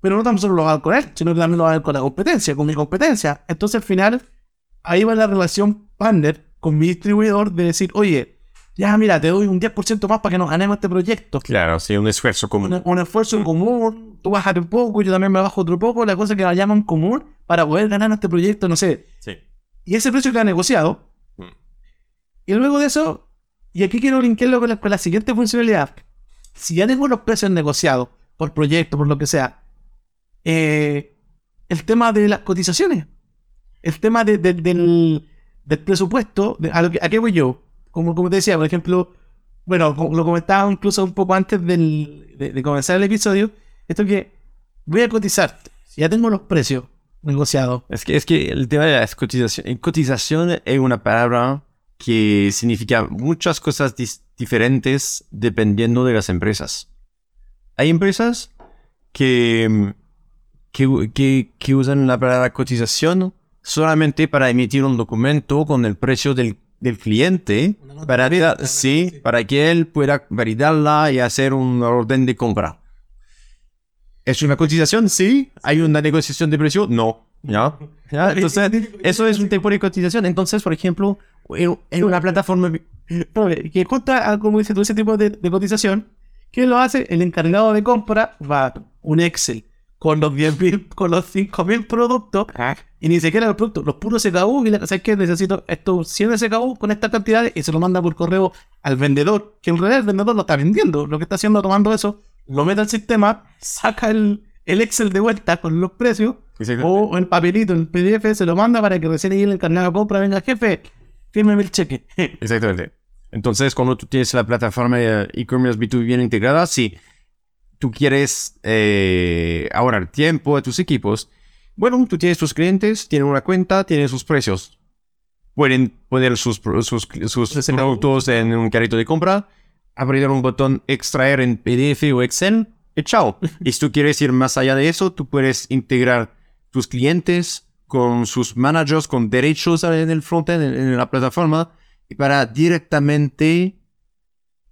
Pero no tan solo lo va a ver con él, sino que también lo va a ver con la competencia, con mi competencia. Entonces al final, ahí va la relación partner con mi distribuidor de decir, oye, ya mira, te doy un 10% más para que nos ganemos este proyecto. Claro, sí, un esfuerzo común. Un, un esfuerzo en común, tú bajas un poco, yo también me bajo otro poco, la cosa que vayamos en común para poder ganar este proyecto, no sé. Sí. Y ese precio queda negociado. Mm. Y luego de eso, y aquí quiero linkearlo con la, con la siguiente funcionalidad. Si ya tengo los precios negociados, por proyecto, por lo que sea, eh, el tema de las cotizaciones, el tema de- de- del, del presupuesto, de- a, lo que, ¿a qué voy yo? Como, como te decía, por ejemplo, bueno, lo comentaba incluso un poco antes del- de, de comenzar el episodio, esto que voy a cotizar, si ya tengo los precios negociados, Es que, es que el tema de la cotización, cotización es una palabra que significa muchas cosas diferentes dependiendo de las empresas. Hay empresas que, mm, que, que, que usan la palabra cotización solamente para emitir un documento con el precio del, del cliente para, venta, sí, sí. para que él pueda validarla y hacer un orden de compra. ¿Es una cotización? Sí. ¿Hay una negociación de precio? No. ¿Ya? ¿Ya? Entonces, eso es un tipo de cotización. Entonces, por ejemplo, en, en una plataforma... Que justo a- como dice tú, ese tipo de, de cotización, ¿qué lo hace? El encargado de compra va un Excel con los 10.000, con los 5.000 productos y ni siquiera los productos, los puros SKU y la cosa es que necesito estos 100 SKU con estas cantidades y se lo manda por correo al vendedor, que en realidad el vendedor lo está vendiendo, lo que está haciendo tomando eso, lo mete al sistema, saca el, el Excel de vuelta con los precios o el papelito, el PDF, se lo manda para que recién ahí el encargado de compra venga, jefe, fírmeme el cheque. Exactamente. Entonces, cuando tú tienes la plataforma e-commerce B2B bien integrada, si tú quieres eh, ahorrar tiempo a tus equipos, bueno, tú tienes tus clientes, tienen una cuenta, tienen sus precios. Pueden poner sus, sus, sus productos en un carrito de compra, abrir un botón extraer en PDF o Excel y chao. y si tú quieres ir más allá de eso, tú puedes integrar tus clientes con sus managers, con derechos en el frontend, en, en la plataforma, y para directamente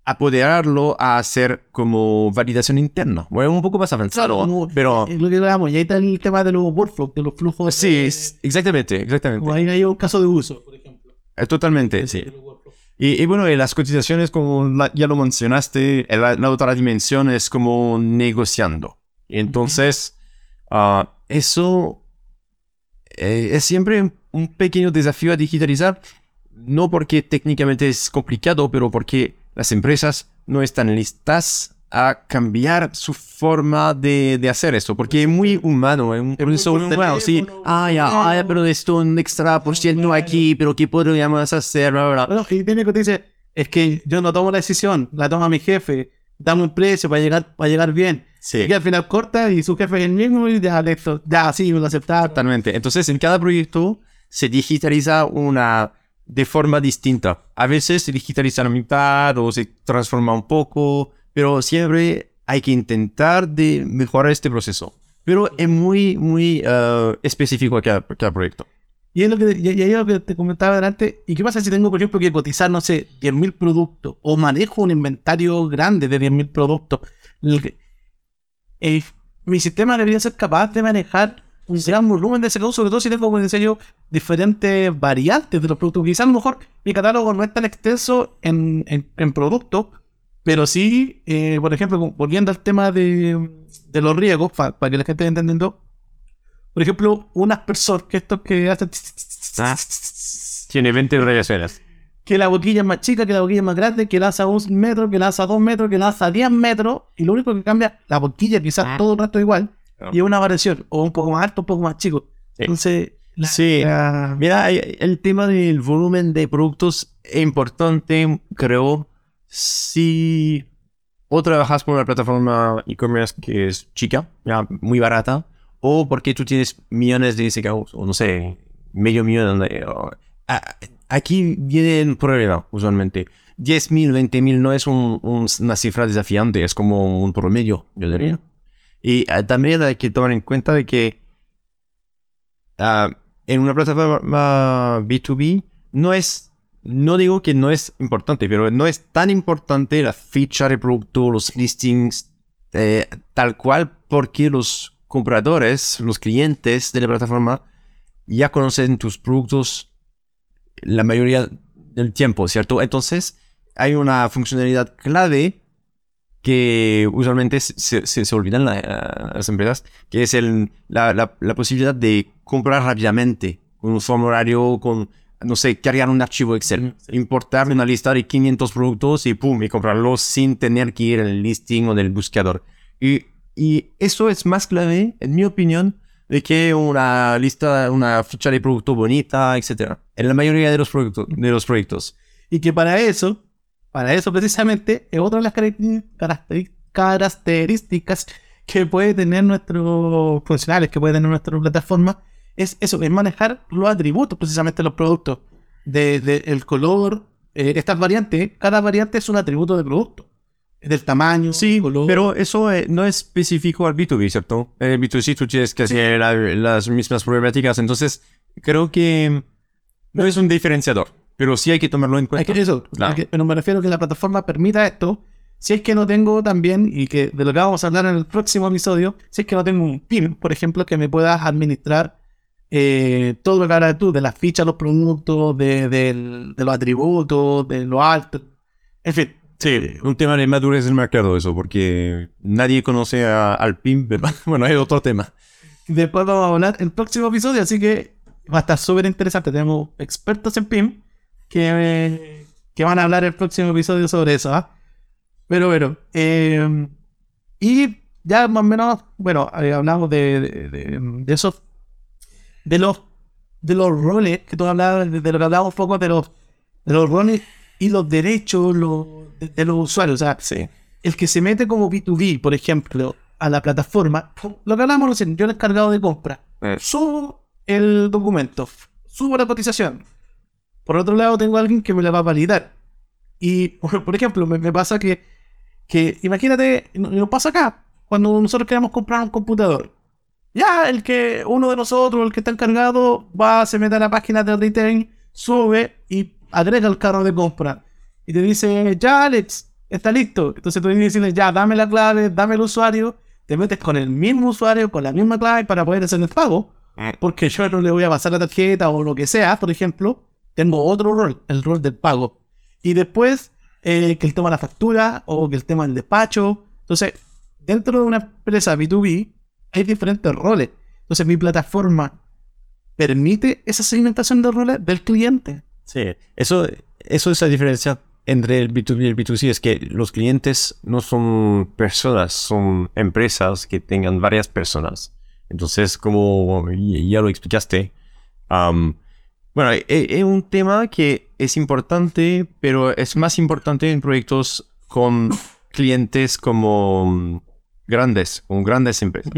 apoderarlo a hacer como validación interna. Bueno, un poco más avanzado, como- pero Es lo que hablamos, y ahí está el tema de los workflows, de los flujos. sí, de- exactamente, exactamente. como ahí hay un caso de uso, por ejemplo. Eh, Totalmente, sí. Y, y bueno, y las cotizaciones, como la- ya lo mencionaste, eh, la, la otra dimensión es como negociando. Entonces, ah, eso eh, es siempre un- pequeño desafío a digitalizar, no porque técnicamente es complicado, pero porque las empresas no están listas a cambiar su forma de, de hacer esto, porque es muy humano, es un proceso humano, sí. Ah, ya, ah, pero esto un extra por ciento aquí, pero ¿qué podríamos hacer? Bla, bla. Bueno, y tiene que dice, es que yo no tomo la decisión, la toma mi jefe, dame un precio para llegar, para llegar bien. Sí. Y al final corta y su jefe es el mismo y ya, listo, ya, sí, lo aceptaron. Totalmente. Entonces, en cada proyecto se digitaliza una de forma distinta. A veces se digitaliza la mitad o se transforma un poco, pero siempre hay que intentar de mejorar este proceso. Pero es muy, muy eh, específico a cada, cada proyecto. Y es lo que, y, es lo que te comentaba antes. ¿Y qué pasa si tengo, por ejemplo, que cotizar, no sé, 10.000 productos o manejo un inventario grande de 10.000 productos? El eh, mi sistema debería ser capaz de manejar un gran volumen de SKU, sobre todo si tengo, como decía yo, diferentes variantes de los productos. Quizás a lo mejor mi catálogo no es tan extenso en, en, en productos, pero sí, eh, por ejemplo, volviendo al tema de, de los riesgos, para que la gente esté entendiendo, por ejemplo, unas personas que estos que hacen Tiene 20 radiaciones. que la boquilla es más chica, que la boquilla es más grande, que lanza un metro, que lanza dos metros, que lanza 10 metros, y lo único que cambia, la boquilla quizás todo el resto es igual, Claro. y es una variación, o un poco más alto, un poco más chico. Sí. Entonces, la- Sí. la- Mira, el tema del volumen de productos es importante, creo, si o trabajas con una plataforma e-commerce que es chica, ya, muy barata, o porque tú tienes millones de SKUs, o no sé, medio millón. de- o- a- aquí viene el problema, usualmente. 10.000, 20.000 no es un- un- una cifra desafiante, es como un promedio, yo diría. Y ah, también hay que tomar en cuenta de que ah, en una plataforma B2B no es, no digo que no es importante, pero no es tan importante la ficha de producto, los listings, eh, tal cual, porque los compradores, los clientes de la plataforma ya conocen tus productos la mayoría del tiempo, ¿cierto? Entonces hay una funcionalidad clave que usualmente se, se- olvidan la- las empresas, que es el, la, la- la posibilidad de comprar rápidamente con un formulario, con, no sé, cargar un archivo Excel, importar una lista de 500 productos y pum, y comprarlos sin tener que ir al listing o del buscador. Y, y eso es más clave, en mi opinión, de que una lista, una ficha de producto bonita, etc. En la mayoría de los, productos, de los proyectos. y que para eso, para eso precisamente, es otra de las características que puede tener nuestros funcionales, que puede tener nuestra plataforma, es eso, es manejar los atributos precisamente de los productos. De, de el color, eh, estas variantes, cada variante es un atributo de producto. Del tamaño, Sí, color. pero eso eh, no es específico al B2B, ¿cierto? En el B2C tú tienes que hacer la- las mismas problemáticas, entonces creo que no es un diferenciador, pero sí hay que tomarlo en Hay cuenta. que- eso, Claro. hay que- pero me refiero a que la plataforma permita esto. Si es que no tengo también, y que de lo que vamos a hablar en el próximo episodio, si es que no tengo un PIN, por ejemplo, que me pueda administrar eh, todo lo que hablas tú, de las fichas, los productos, de, del- de los atributos, de lo alto. En fin, Sí, un tema de madurez del mercado eso, porque nadie conoce a- al PIM, bueno, es otro tema. después vamos a hablar el próximo episodio, así que va a estar súper interesante. Tenemos expertos en PIM que, que van a hablar el próximo episodio sobre eso. ¿ah? Pero bueno, eh, y ya más o menos, bueno, eh, hablamos de, de, de- de esos, de los, de los roles que tú hablabas, de, de lo que hablamos un poco de los, de los roles y los derechos los, de, los usuarios. O sea, Sí. el que se mete como B2B, por ejemplo, a la plataforma, lo que hablamos recién, yo el encargado de compra, Eh, subo el documento, subo la cotización. Por otro lado, tengo a alguien que me la va a validar. Y, por ejemplo, me, me pasa que, que, imagínate, nos pasa acá, cuando nosotros queremos comprar un computador. Ya, el que, uno de nosotros, el que está encargado, va, se mete a la página de retail, sube y agrega el carro de compra. Y te dice, ya, Alex, está listo. Entonces tú tienes que decirle, ya, dame la clave, dame el usuario. Te metes con el mismo usuario, con la misma clave para poder hacer el pago. Porque yo no le voy a pasar la tarjeta o lo que sea, por ejemplo. Tengo otro rol, el rol del pago. Y después, eh, que el tema de la factura o que el tema del despacho. Entonces, dentro de una empresa B2B, hay diferentes roles. Entonces, mi plataforma permite esa segmentación de roles del cliente. Sí, eso, eso es la diferencia entre el B2B y el B2C, es que los clientes no son personas, son empresas que tengan varias personas. Entonces, como ya lo explicaste, am, bueno, e- e- es un tema que es importante, pero es más importante en proyectos con clientes como mm, grandes, con grandes empresas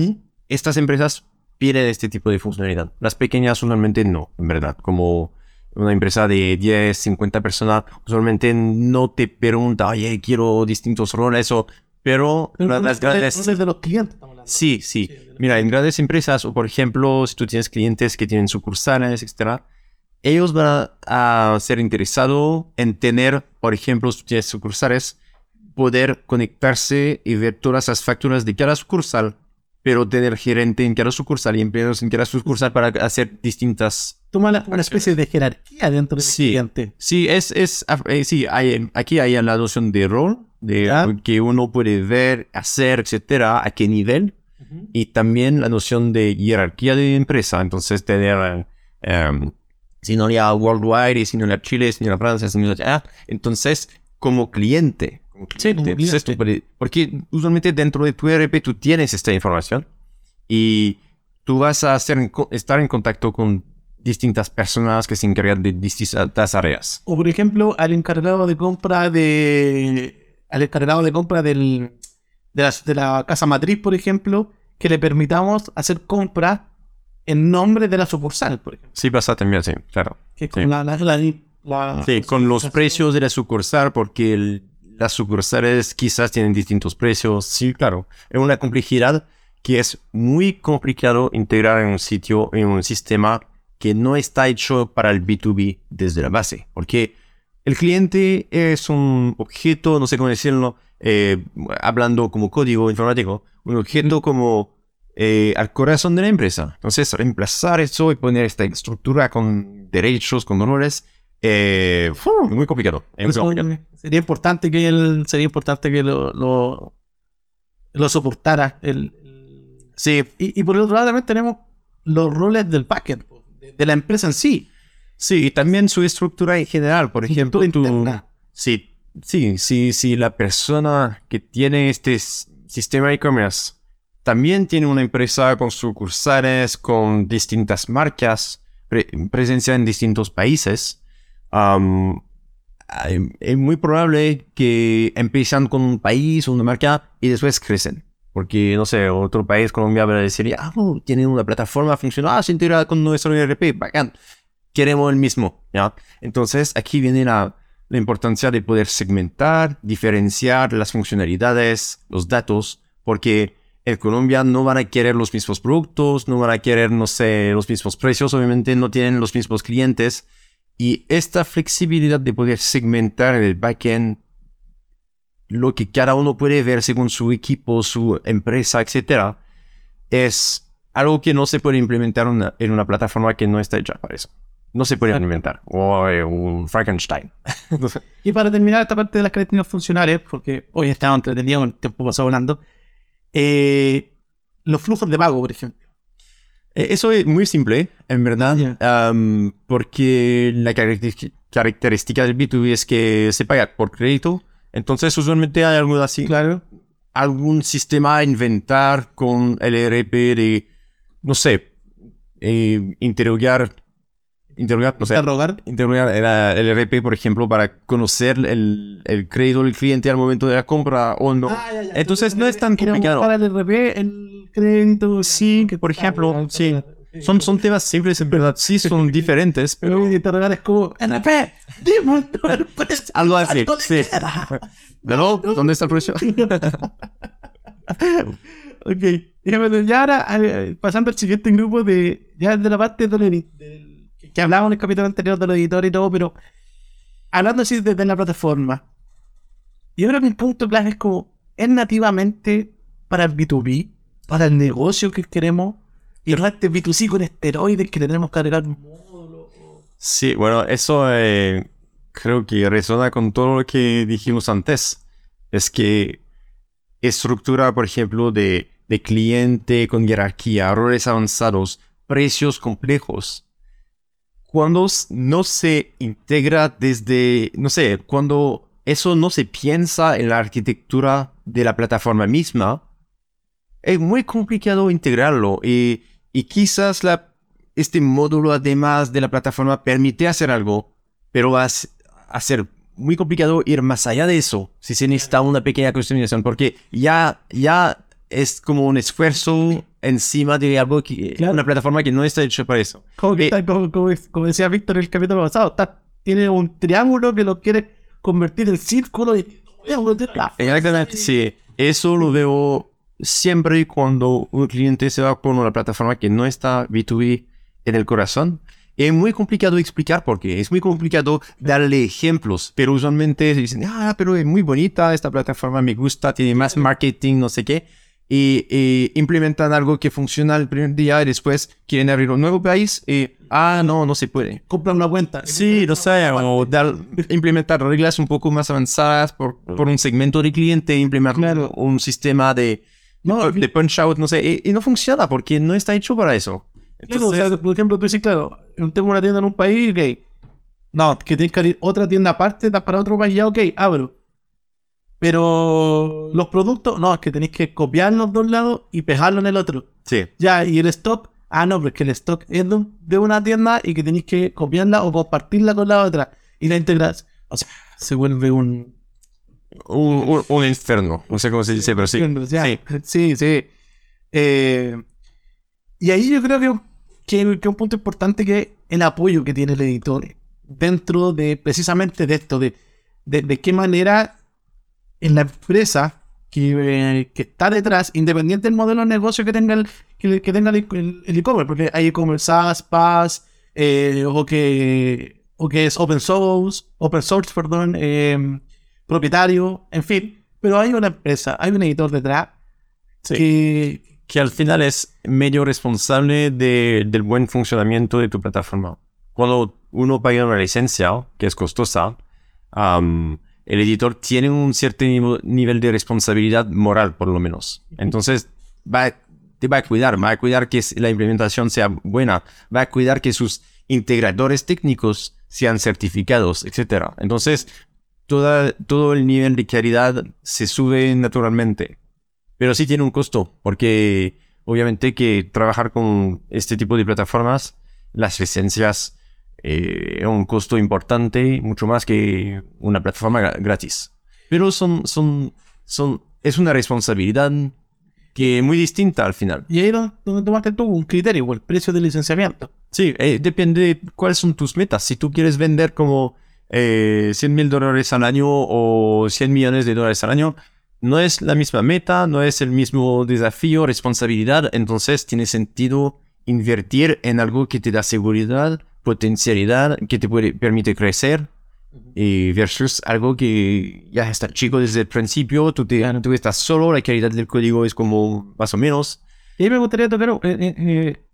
estas empresas piden este tipo de funcionalidad. Las pequeñas usualmente no, en verdad. Como una empresa de 10, 50 personas, usualmente no te pregunta, oye, quiero distintos roles o... Pero, Pero las grandes... roles de los clientes. Sí, sí. Sí, Mira, en grandes empresas, o por ejemplo, si tú tienes clientes que tienen sucursales, etcétera, ellos van a, a ser interesados en tener, por ejemplo, si tú tienes sucursales, poder conectarse y ver todas las facturas de cada sucursal, pero tener gerente en cada sucursal y empleados en cada sucursal para hacer distintas Toma la- una especie de jerarquía dentro del Sí. cliente. Sí, es, es, eh, sí, hay, aquí hay la noción de rol, de que uno puede ver, hacer, etcétera, a qué nivel, y también la noción de jerarquía de empresa, entonces tener, um, si no ya worldwide, y si no ya Chile, si no ya Francia, si no ya allá, entonces como cliente, como Sí, como entonces cliente. tú puedes- porque usualmente dentro de tu ERP tú tienes esta información y tú vas a hacer estar en contacto con distintas personas que se encargan de distintas áreas. O por ejemplo, al encargado de compra de. Al encargado de compra del, de, la, de la casa matriz, por ejemplo, que le permitamos hacer compras en nombre de la sucursal, por ejemplo. Sí pasa también, sí, claro. Que Sí. con la, la- la- la- Sí, con los precios de la sucursal, porque el- las sucursales quizás tienen distintos precios. Sí, claro. Es una complejidad que es muy complicado integrar en un sitio, en un sistema que no está hecho para el B2B desde la base. Porque el cliente es un objeto, no sé cómo decirlo, eh, hablando como código informático, un objeto como eh, al corazón de la empresa. Entonces, reemplazar eso y poner esta estructura con derechos, con honores, eh, muy complicado. Es muy Eso, complicado. sería importante que él sería importante que lo, lo, lo soportara. El, el- Sí, y, y por otro lado también tenemos los roles del backend, de, la empresa en sí. sí, y también su estructura en general. Por ejemplo, tú, sí, sí, sí, sí, la persona que tiene este sistema e-commerce también tiene una empresa con sucursales, con distintas marcas, pre- presencia en distintos países. es muy probable que empiezan con un país o una marca y después crecen. Porque, no sé, otro país, Colombia, decir, ah, oh, tienen una plataforma funcional, se integra con nuestro ERP, bacán. Queremos el mismo, ¿ya? Entonces, aquí viene la, la importancia de poder segmentar, diferenciar las funcionalidades, los datos, porque en Colombia no van a querer los mismos productos, no van a querer, no sé, los mismos precios, obviamente no tienen los mismos clientes. Y esta flexibilidad de poder segmentar en el backend lo que cada uno puede ver según su equipo, su empresa, etcétera, es algo que no se puede implementar una- en una plataforma que no está hecha para eso. No se puede implementar. O eh, un Frankenstein. No sé. Y para terminar esta parte de las características funcionales, porque hoy estamos entretenidos, el tiempo pasó volando, eh, los flujos de pago, por ejemplo. Eh, Eso es muy simple, en verdad, porque la característica, característica del B2B es que se paga por crédito. Entonces, usualmente hay algo así, Claro. algún sistema a inventar con el ERP de, no sé, eh, interrogar, interrogar, no sé, Interrogar. interrogar el, el ERP, por ejemplo, para conocer el, el crédito del cliente al momento de la compra o no. Ah, ya, ya. Entonces, no es tan complicado. Para el RP, el crédito. Sí, que por ejemplo, sí. Son, son temas simples, en verdad. Sí, son diferentes, Pero pero... interrogar es como, RP, dime. Algo así, ¿Cuánto sí. ¿No? ¿Dónde está el precio? ok. Y bueno, ya ahora, eh, pasando al siguiente grupo de. Ya de la parte de del- que hablábamos en el capítulo anterior de los editores y todo, pero hablando así desde la plataforma. Yo creo que el punto clave es como. Es nativamente para el B2B, para el negocio que queremos. Y este B2C con esteroides que tenemos que agregar. Sí, bueno, eso eh, creo que resuena con todo lo que dijimos antes. Es que estructura, por ejemplo, de, de cliente con jerarquía, roles avanzados, precios complejos. Cuando no se integra desde, no sé, cuando eso no se piensa en la arquitectura de la plataforma misma, es muy complicado integrarlo y, y quizás la, este módulo además de la plataforma permite hacer algo, pero va a ser muy complicado ir más allá de eso si se necesita una pequeña customización porque ya, ya es como un esfuerzo encima de algo que Claro. una plataforma que no está hecha para eso. Como, que Eh, como, como- como decía Víctor en el capítulo pasado, está, tiene un triángulo que lo quiere convertir en círculo y Exactamente, sí. Eso lo veo siempre cuando un cliente se va por una plataforma que no está B2B en el corazón. Es muy complicado explicar por qué, es muy complicado darle ejemplos, pero usualmente dicen, ah, pero es muy bonita esta plataforma, me gusta, tiene más marketing, no sé qué, y, y implementan algo que funciona el primer día y después quieren abrir un nuevo país y, ah, no, no se puede. compran una cuenta. Sí, no sé, o dar- implementar reglas un poco más avanzadas por, por un segmento de cliente, implementar un sistema de, No, de punch out, no sé, y, y no funciona porque no está hecho para eso. Claro, o sea, por ejemplo, tú dices, claro, tengo una tienda en un país, ok. No, que tienes que abrir otra tienda aparte para otro país, ya, ok, abro. Pero los productos, no, es que tenéis que copiarlos de un lado y pegarlo en el otro. Sí, Ya, y el stock, ah, no, pero es que el stock es de, un- de una tienda y que tenéis que copiarla o compartirla con la otra. Y la integras. O sea, se vuelve un. Un, un, un infierno, no sé cómo se dice, pero sí. Sí. sí, sí. Eh, y ahí yo creo que, que, que un punto importante que es el apoyo que tiene el editor dentro de precisamente de esto, de, de, de qué manera en la empresa que, eh, que está detrás, independiente del modelo de negocio que tenga el que, que tenga el e-commerce, porque hay e-commerce SaaS, PaaS, eh, o, que, o que es open source, open source, perdón, propietario, en fin, pero hay una empresa, hay un editor detrás Sí. que, Que al final es medio responsable de- del buen funcionamiento de tu plataforma. Cuando uno paga una licencia, que es costosa, el editor tiene un cierto nivo- nivel de responsabilidad moral, por lo menos. Entonces, va, te va a cuidar, va a cuidar que la implementación sea buena, va a cuidar que sus integradores técnicos sean certificados, etc. Entonces, toda, todo el nivel de calidad se sube naturalmente. Pero sí tiene un costo, porque obviamente que trabajar con este tipo de plataformas, las licencias, eh, es un costo importante, mucho más que una plataforma gra- gratis. Pero son, son, son, es una responsabilidad que es muy distinta al final. y ahí donde- tomaste tú un criterio, el precio del licenciamiento. Sí, eh, depende de cuáles son tus metas. Si tú quieres vender como eh, 100 mil dólares al año o 100 millones de dólares al año, no es la misma meta, no es el mismo desafío, responsabilidad. Entonces tiene sentido invertir en algo que te da seguridad, potencialidad, que te puede, permite crecer. Y versus algo que ya está chico desde el principio, tú, te, tú estás solo, la calidad del código es como más o menos. Y me gustaría tocar, eh, eh, eh,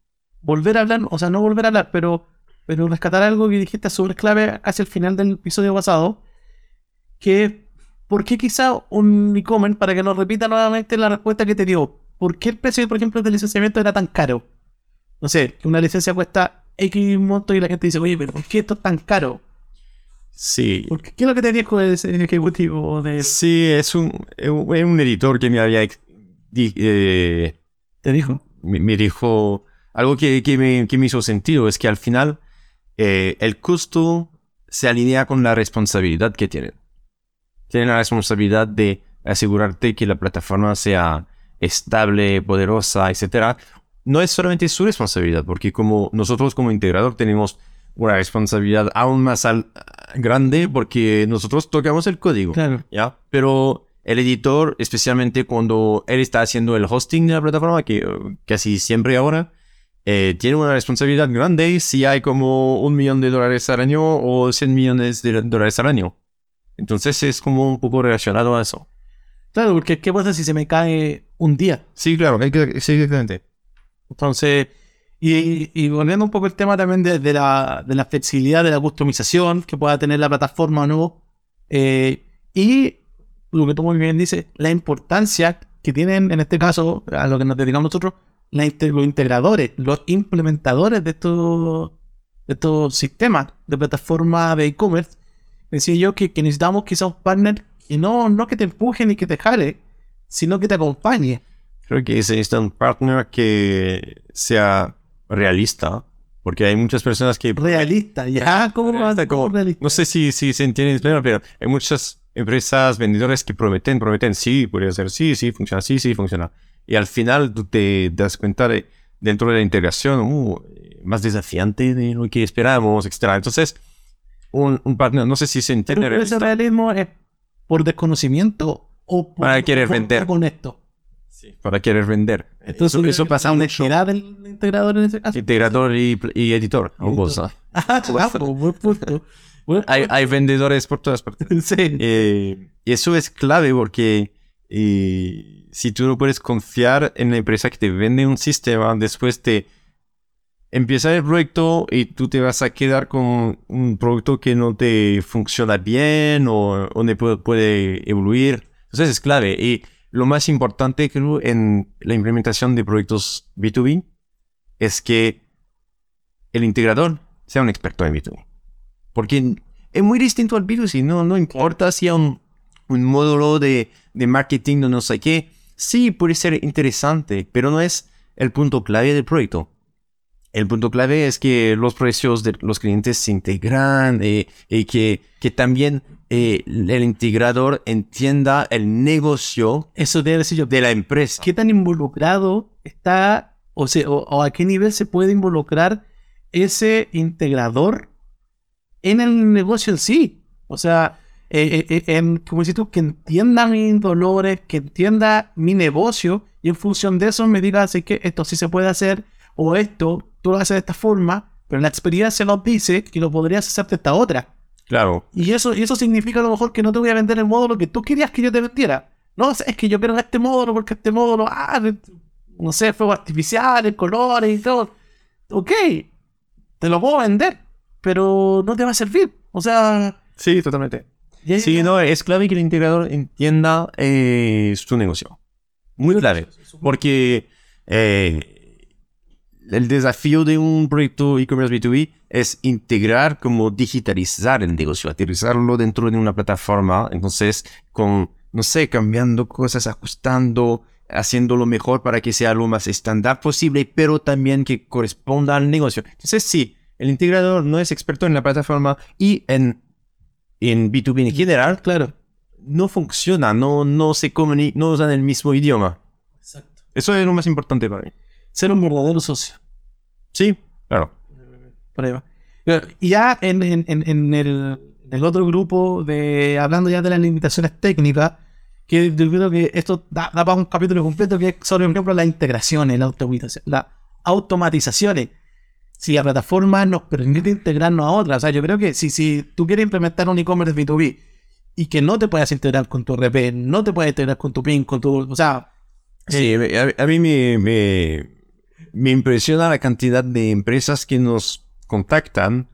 volver a hablar, o sea, no volver a hablar, pero, pero rescatar algo que dijiste sobre clave hacia el final del episodio pasado, que ¿por qué quizá un e-commerce, para que nos repita nuevamente la respuesta que te dio, ¿por qué el precio, por ejemplo, del licenciamiento era tan caro? No sé, que una licencia cuesta X monto y la gente dice, oye, pero ¿por qué esto es tan caro? Sí. ¿Por qué, ¿Qué es lo que te dijo ese ejecutivo de Sí, es un, es un editor que me había eh, ¿Te dijo? me, me dijo algo que, que me, que me hizo sentido, es que al final eh, el costo se alinea con la responsabilidad que tienen. Tienen la responsabilidad de asegurarte que la plataforma sea estable, poderosa, etc. No es solamente su responsabilidad, porque como nosotros como integrador tenemos una responsabilidad aún más al- grande porque nosotros tocamos el código. Claro. ¿ya? Pero el editor, especialmente cuando él está haciendo el hosting de la plataforma, que casi siempre ahora, eh, tiene una responsabilidad grande si hay como un millón de dólares al año o 100 millones de dólares al año. Entonces es como un poco relacionado a eso. Claro, porque ¿qué pasa si se me cae un día? Sí, claro, sí, exactamente. Entonces, y, y volviendo un poco el tema también de, de la, de la flexibilidad de la customización que pueda tener la plataforma o no, eh, y lo que tú muy bien dices, la importancia que tienen en este caso, a lo que nos dedicamos nosotros, los integradores, los implementadores de estos, de estos sistemas de plataforma de e-commerce. Decía yo que, que necesitamos quizás un partner que no, no que te empuje ni que te jale, sino que te acompañe. Creo que se necesita un partner que sea realista, porque hay muchas personas que Realista, ya, ¿cómo va a ser como- realista? No sé si, si se entiende, pero pero hay muchas empresas, vendedores que prometen, prometen, sí, puede ser, sí, sí, funciona, sí, sí, funciona. Y al final tú te das cuenta de, dentro de la integración, uh, más desafiante de lo que esperábamos, etc. Entonces, un, un partner, no sé si se entiende. Pero ese realismo es por desconocimiento o por, Para querer o por- vender. o con esto. Sí, para querer vender. Entonces, eso, eso pasa una honestidad del integrador en ese caso. Integrador y, y editor. ¿no? Ah, guapo, buen punto. Hay, hay vendedores por todas partes. Sí. Eh, y eso es clave porque eh, si tú no puedes confiar en la empresa que te vende un sistema, después te empieza el proyecto y tú te vas a quedar con un producto que no te funciona bien o, o no puede, evoluir. Entonces es clave. Y lo más importante creo en la implementación de proyectos B2B es que el integrador sea un experto en B2B. Porque es muy distinto al B2C, no, no importa si hay un, un módulo de, de marketing o no sé qué. Sí, puede ser interesante, pero no es el punto clave del proyecto. El punto clave es que los precios de los clientes se integran eh, y que, que también eh, el integrador entienda el negocio Eso te decir yo. de la empresa. ¿Qué tan involucrado está, o, sea, o, o a qué nivel se puede involucrar ese integrador en el negocio en sí? O sea, eh, eh, eh, en, como dices tú, que entienda mis dolores, que entienda mi negocio y en función de eso me diga así que esto sí se puede hacer o esto tú lo haces de esta forma, pero la experiencia nos dice que lo podrías hacer de esta otra. Claro, Y eso, y eso significa a lo mejor que no te voy a vender el módulo que tú querías que yo te vendiera. No, es que yo quiero este módulo porque este módulo, ah, no sé, fuegos artificiales, colores y todo. Ok, te lo puedo vender, pero no te va a servir. O sea, sí, totalmente. Sí, no, es clave que el integrador entienda eh, su negocio. Muy clave. Porque eh, el desafío de un proyecto e-commerce B2B es integrar, como digitalizar el negocio, aterrizarlo dentro de una plataforma. Entonces, con, no sé, cambiando cosas, ajustando, haciéndolo mejor para que sea lo más estándar posible, pero también que corresponda al negocio. Entonces, sí, el integrador no es experto en la plataforma y en, en B2B en general, claro. no funciona, no, no se comunica, no usan el mismo idioma. Exacto. Eso es lo más importante para mí. Ser un verdadero socio. Sí, claro. Pero, Y ya en, en- en- en el, en el otro grupo, de hablando ya de las limitaciones técnicas, que yo creo que esto da, da para un capítulo completo, que es sobre, por ejemplo, las integraciones, la automatización, las automatizaciones. Si la plataforma nos permite integrarnos a otras, o sea, yo creo que si, si tú quieres implementar un e-commerce B2B y que no te puedas integrar con tu RP, no te puedes integrar con tu PIN, con tu. O sea, Sí, a, a mí me, me, me impresiona la cantidad de empresas que nos contactan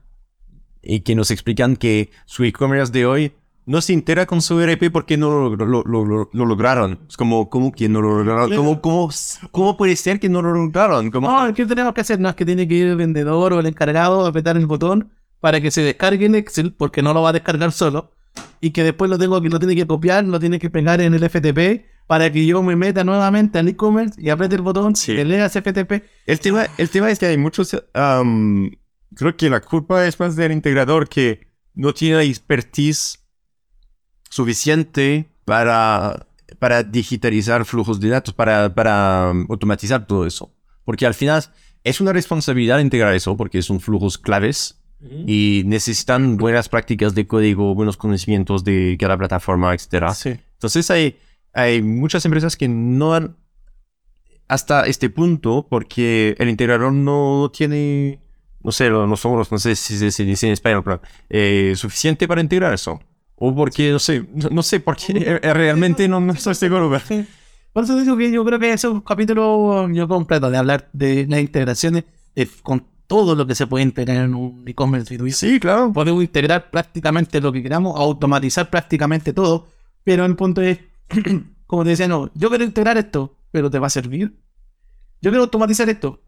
y que nos explican que su e-commerce de hoy no se entera con su ERP porque no lo, lo- lo- lo- lo lograron. Es como, ¿cómo que no lo lograron? ¿Cómo, cómo, cómo puede ser que no lo lograron? ¿Cómo? No, ¿qué tenemos que hacer? No es que tiene que ir el vendedor o el encargado a apretar el botón para que se descargue en Excel, porque no lo va a descargar solo, y que después lo tengo que lo tiene que copiar, lo tiene que pegar en el FTP para que yo me meta nuevamente al e-commerce y apriete el botón Sí. y lea ese FTP. El tema, el tema es que hay muchos... am, creo que la culpa es más del integrador que no tiene expertise suficiente para, para digitalizar flujos de datos, para, para um, automatizar todo eso. Porque al final es una responsabilidad integrar eso, porque son flujos claves y necesitan buenas prácticas de código, buenos conocimientos de cada plataforma, etc. Sí. Entonces hay, hay muchas empresas que no han hasta este punto porque el integrador no tiene, no sé, lo- no sé si se, se dice en español, pero eh, suficiente para integrar eso. O porque, no sé, no, sé, porque eh, realmente no, no estoy seguro. pero-. Por eso digo que yo creo que ese es un capítulo yo completo de hablar de las integraciones de- con todo lo que se puede integrar en un e-commerce B2B. Sí, claro. Podemos integrar prácticamente lo que queramos, automatizar prácticamente todo, pero el punto es, como te decía, no, yo quiero integrar esto, pero ¿te va a servir? Yo quiero automatizar esto.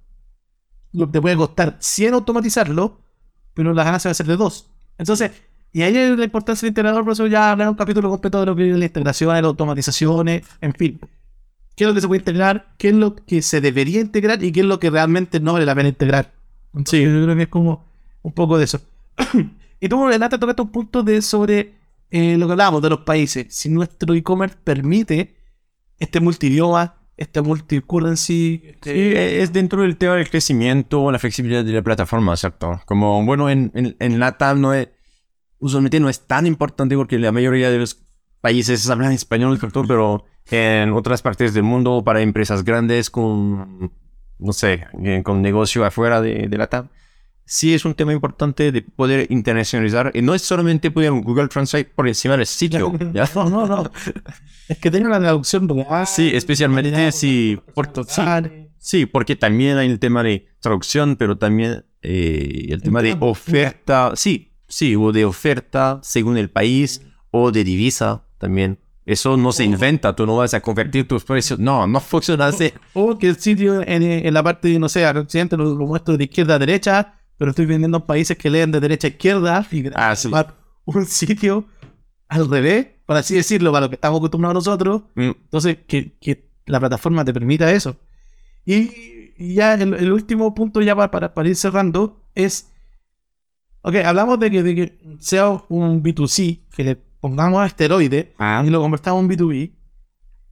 Te puede costar 100 automatizarlo, pero la ganancia va a ser de 2. Entonces, y ahí es la importancia del integrador, por eso ya hablar un capítulo completo de lo que es la integración, las automatizaciones, en fin. ¿Qué es lo que se puede integrar? ¿Qué es lo que se debería integrar? ¿Y qué es lo que realmente no vale la pena integrar? Sí, yo creo que es como un poco de eso. y tú, Renata, tocaste un punto de sobre eh, lo que hablábamos de los países. Si nuestro e-commerce permite este multidioma, este multi-currency, este- Sí, eh, es dentro del tema del crecimiento, la flexibilidad de la plataforma, ¿cierto? Como, bueno, en, en, en LATAM no es, usualmente no es tan importante porque la mayoría de los países hablan español. Pero en otras partes del mundo, para empresas grandes con, no sé, eh, con negocio afuera de, de LATAM, sí es un tema importante de poder internacionalizar. Y no es solamente poner Google Translate por encima del sitio, ¿ya? No, no, no. es que tiene una traducción real. Sí, especialmente si... por- sí, Sí, porque también hay el tema de traducción, pero también eh, el tema de oferta. Sí, sí, o de oferta según el país o de divisa también. Eso no se inventa, tú no vas a convertir tus precios. No, no funciona así. O que el sitio en, en la parte, no sé, al occidente lo, lo muestro de izquierda a derecha, pero estoy vendiendo en países que leen de derecha a izquierda y Ah, sí. un sitio al revés, por así decirlo, para lo que estamos acostumbrados nosotros. Mm, Entonces, que, que la plataforma te permita eso. Y, y ya el, el último punto, ya para, para, para ir cerrando, es. Ok, hablamos de que, de que sea un B2C, que le pongamos esteroide Ah. y lo convertamos en B2B.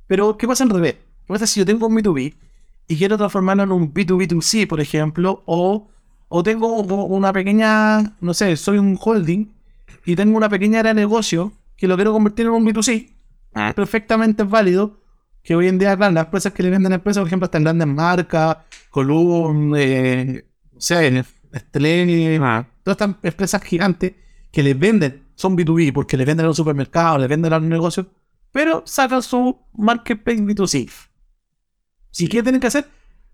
Pero, ¿qué pasa al revés? ¿Qué pasa si yo tengo un B2B y quiero transformarlo en un B2B2C, por ejemplo? O, o tengo una pequeña, no sé, soy un holding y tengo una pequeña área de negocio que lo quiero convertir en un B2C. Perfectamente válido. Que hoy en día, claro, las empresas que le venden a empresas, por ejemplo, están grandes marcas, Column, eh, no sé, Nestlé, todas estas empresas gigantes que les venden, son B2B porque les venden a los supermercados, les venden a los negocios, pero sacan su marketplace B2C. ¿Y qué tienen que hacer?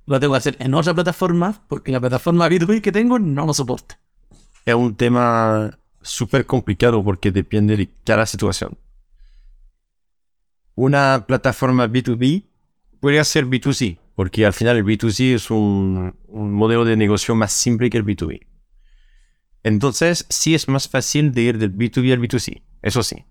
Lo tengo que hacer en otra plataforma porque la plataforma B2B que tengo no lo soporta. Es un tema súper complicado porque depende de cada situación. Una plataforma B2B puede ser B2C, porque al final el B2C es un, un modelo de negocio más simple que el B2B. Entonces, sí es más fácil de ir del B2B al B2C, eso sí.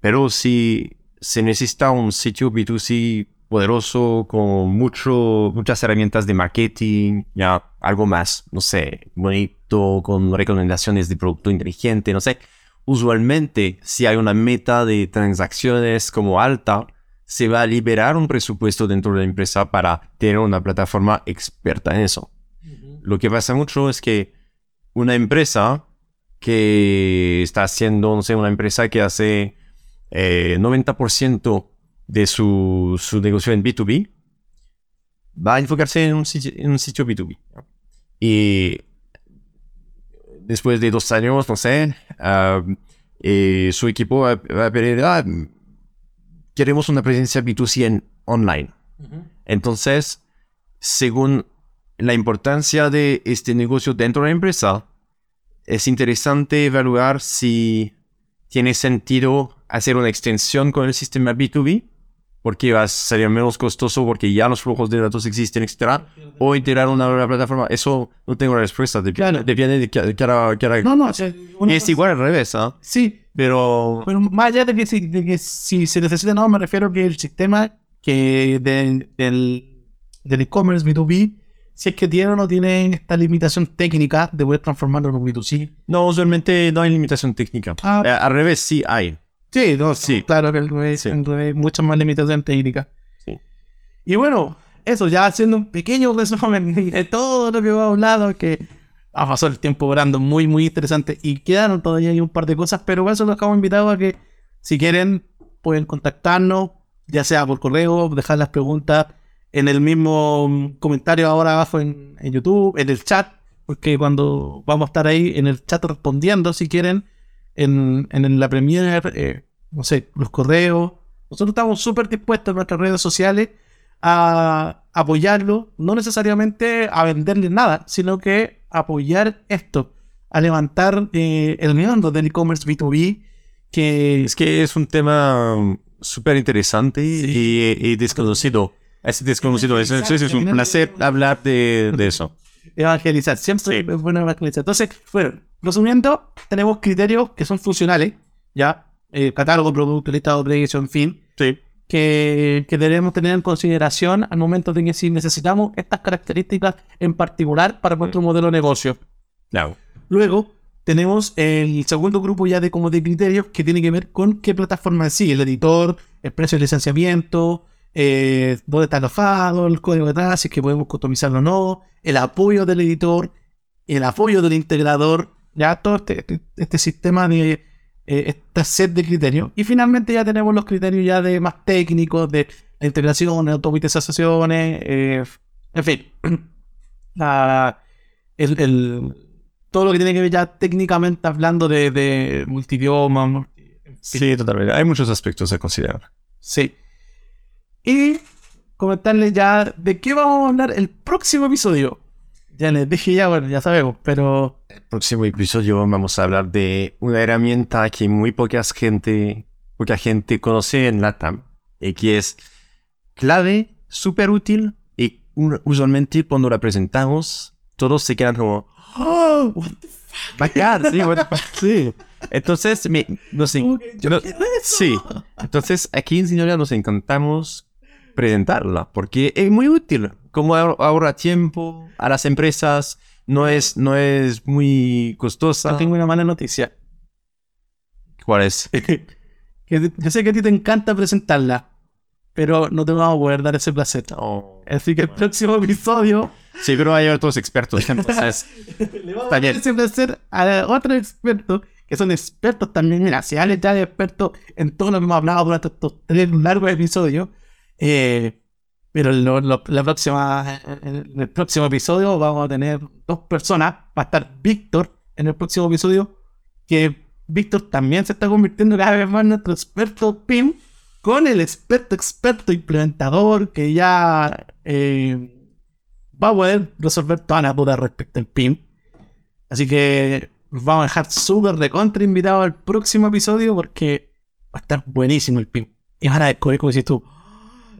Pero si se necesita un sitio B2C poderoso con mucho, muchas herramientas de marketing, ya algo más, no sé, bonito, con recomendaciones de producto inteligente, no sé. Usualmente, si hay una meta de transacciones como alta, se va a liberar un presupuesto dentro de la empresa para tener una plataforma experta en eso. Lo que pasa mucho es que una empresa que está haciendo, no sé, una empresa que hace eh, 90% de su, su negocio en B2B, va a enfocarse en un sitio, en un sitio B2B. ¿no? Y después de dos años, no sé, ah, eh, su equipo va, va a pedir, ah, queremos una presencia B2C en online. Entonces, según la importancia de este negocio dentro de la empresa, es interesante evaluar si tiene sentido hacer una extensión con el sistema B2B, porque va a ser menos costoso porque ya los flujos de datos existen, etc. O integrar una nueva plataforma. Eso no tengo la respuesta. Dep- Claro. Depende de qué cara, cara- No, no, Es cosa- igual al revés, ¿ah? Sí, Pero... pero más allá de que, si, de que si se necesita, no, me refiero que el sistema que de- del, del e-commerce B2B, si es que tiene o no tiene esta limitación técnica de poder transformarlo en un B2C. No, usualmente no hay limitación técnica. Ah. Eh, al revés, sí hay. Sí, no, Sí. Claro que el revés, Sí. el revés, muchas más limitaciones técnicas. Sí. Y bueno, eso ya haciendo un pequeño resumen de todo lo que hemos hablado, que ha pasado el tiempo volando muy, muy interesante. Y quedaron todavía ahí un par de cosas, pero por eso los dejamos invitados a que, si quieren, pueden contactarnos, ya sea por correo, dejar las preguntas en el mismo mm, comentario ahora abajo en, en YouTube, en el chat, porque cuando vamos a estar ahí en el chat respondiendo, si quieren, en, en la Premiere, eh, no sé, los correos. Nosotros estamos súper dispuestos en nuestras redes sociales a apoyarlo, no necesariamente a venderles nada, sino que apoyar esto, a levantar eh, el mundo del e-commerce B2B, que Es que es un tema súper interesante y, y desconocido. Es desconocido. Es, es- es un placer hablar de, de eso. evangelizar, siempre es bueno evangelizar. Entonces, bueno, resumiendo, tenemos criterios que son funcionales, ya, eh, catálogo, producto, listado de precios, en fin, Sí. que, que debemos tener en consideración al momento de que si necesitamos estas características en particular para nuestro modelo de negocio. Claro. Luego tenemos el segundo grupo ya de como de criterios que tiene que ver con qué plataforma en sí, el editor, el precio de licenciamiento, eh, dónde está alojado, el código detrás, si es que podemos customizarlo o no, el apoyo del editor, el apoyo del integrador, ya todo este, este, este sistema de eh, esta set de criterios. Y finalmente ya tenemos los criterios ya de más técnicos, de la integración, automatizaciones, eh, en fin. La, el, el- todo lo que tiene que ver ya técnicamente hablando de, de multidioma. Sí, totalmente. Hay muchos aspectos a considerar. Sí. Y comentarles ya de qué vamos a hablar el próximo episodio. Ya les dije ya, bueno, ya sabemos, pero El próximo episodio vamos a hablar de una herramienta que muy pocas gente, poca gente conoce en LATAM y que es clave, súper útil y usualmente cuando la presentamos todos se quedan como ¡Oh! what the bacán, sí, what the fuck, sí. Entonces, me, no sé, fuck? Yo no- sí. Entonces aquí en Sinoria nos encantamos presentarla porque es muy útil, como ahor- ahorra tiempo a las empresas, no es, no es muy costosa. Tengo una mala noticia. ¿Cuál es? Que yo sé que a ti te encanta presentarla, pero no te vamos a poder dar ese placer. Así que el próximo episodio Sí, pero hay otros expertos. Entonces, le vamos a dar ese placer a otros expertos que son expertos también, mira, se han ya de expertos en todo lo que hemos hablado durante estos tres largos episodios. Eh, pero la próxima, en el próximo episodio vamos a tener dos personas. Va a estar Víctor en el próximo episodio, que Víctor también se está convirtiendo cada vez más en nuestro experto PIM, con el experto experto implementador que ya eh, va a poder resolver todas las dudas respecto al PIM. Así que vamos a dejar súper recontra invitados al próximo episodio porque va a estar buenísimo el PIM. Y van a descubrir como dices tú, "Ah,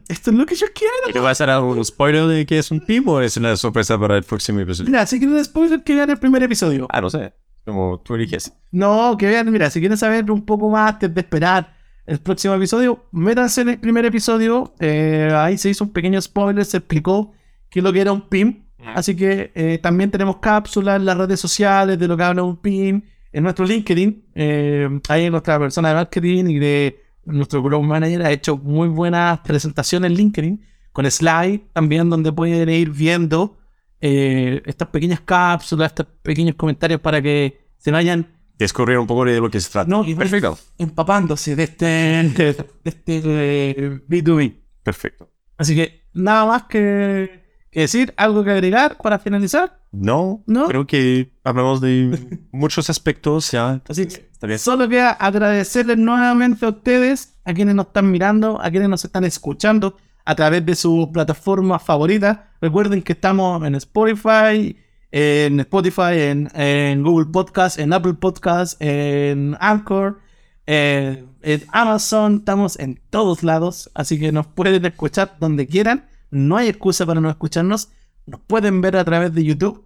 esto es lo que yo quiero. ¿y ¿te vas a dar un spoiler de que es un PIM o es una sorpresa para el próximo episodio? Mira, si quieren spoiler, que vean el primer episodio. Ah, no sé. Como tú eliges. No, que vean, mira, si quieren saber un poco más antes de esperar el próximo episodio, métanse en el primer episodio. eh, ahí se hizo un pequeño spoiler, se explicó qué es lo que era un PIM. Así que eh, también tenemos cápsulas en las redes sociales de lo que habla un PIM, en nuestro LinkedIn. eh, ahí nuestra persona de marketing y de nuestro Growth Manager ha hecho muy buenas presentaciones en LinkedIn, con slide también, donde pueden ir viendo eh, estas pequeñas cápsulas, estos pequeños comentarios para que se vayan Descubrir un poco de lo que se trata. no, y Perfecto. empapándose de este, de, de este eh, B2B. Perfecto. Así que nada más que decir, algo que agregar para finalizar. No, ¿No? creo que hablamos de muchos aspectos ya. Así que Está bien. solo queda agradecerles nuevamente a ustedes, a quienes nos están mirando, a quienes nos están escuchando, a través de sus plataformas favoritas. Recuerden que estamos en Spotify, en Spotify, en, en Google Podcast, en Apple Podcast, en Anchor, eh, en Amazon. Estamos en todos lados, así que nos pueden escuchar donde quieran. No hay excusa para no escucharnos. Nos pueden ver a través de YouTube.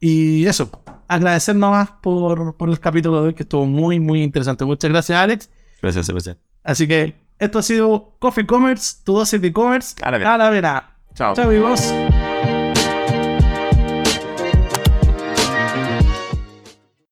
Y eso, agradecer nomás por, por el capítulo de hoy que estuvo muy, muy interesante. Muchas gracias, Alex. Gracias, Sebastián. Así que esto ha sido Coffee Commerce, tu dosis de e-commerce A la vera. a la vera. Chao. Chao, amigos.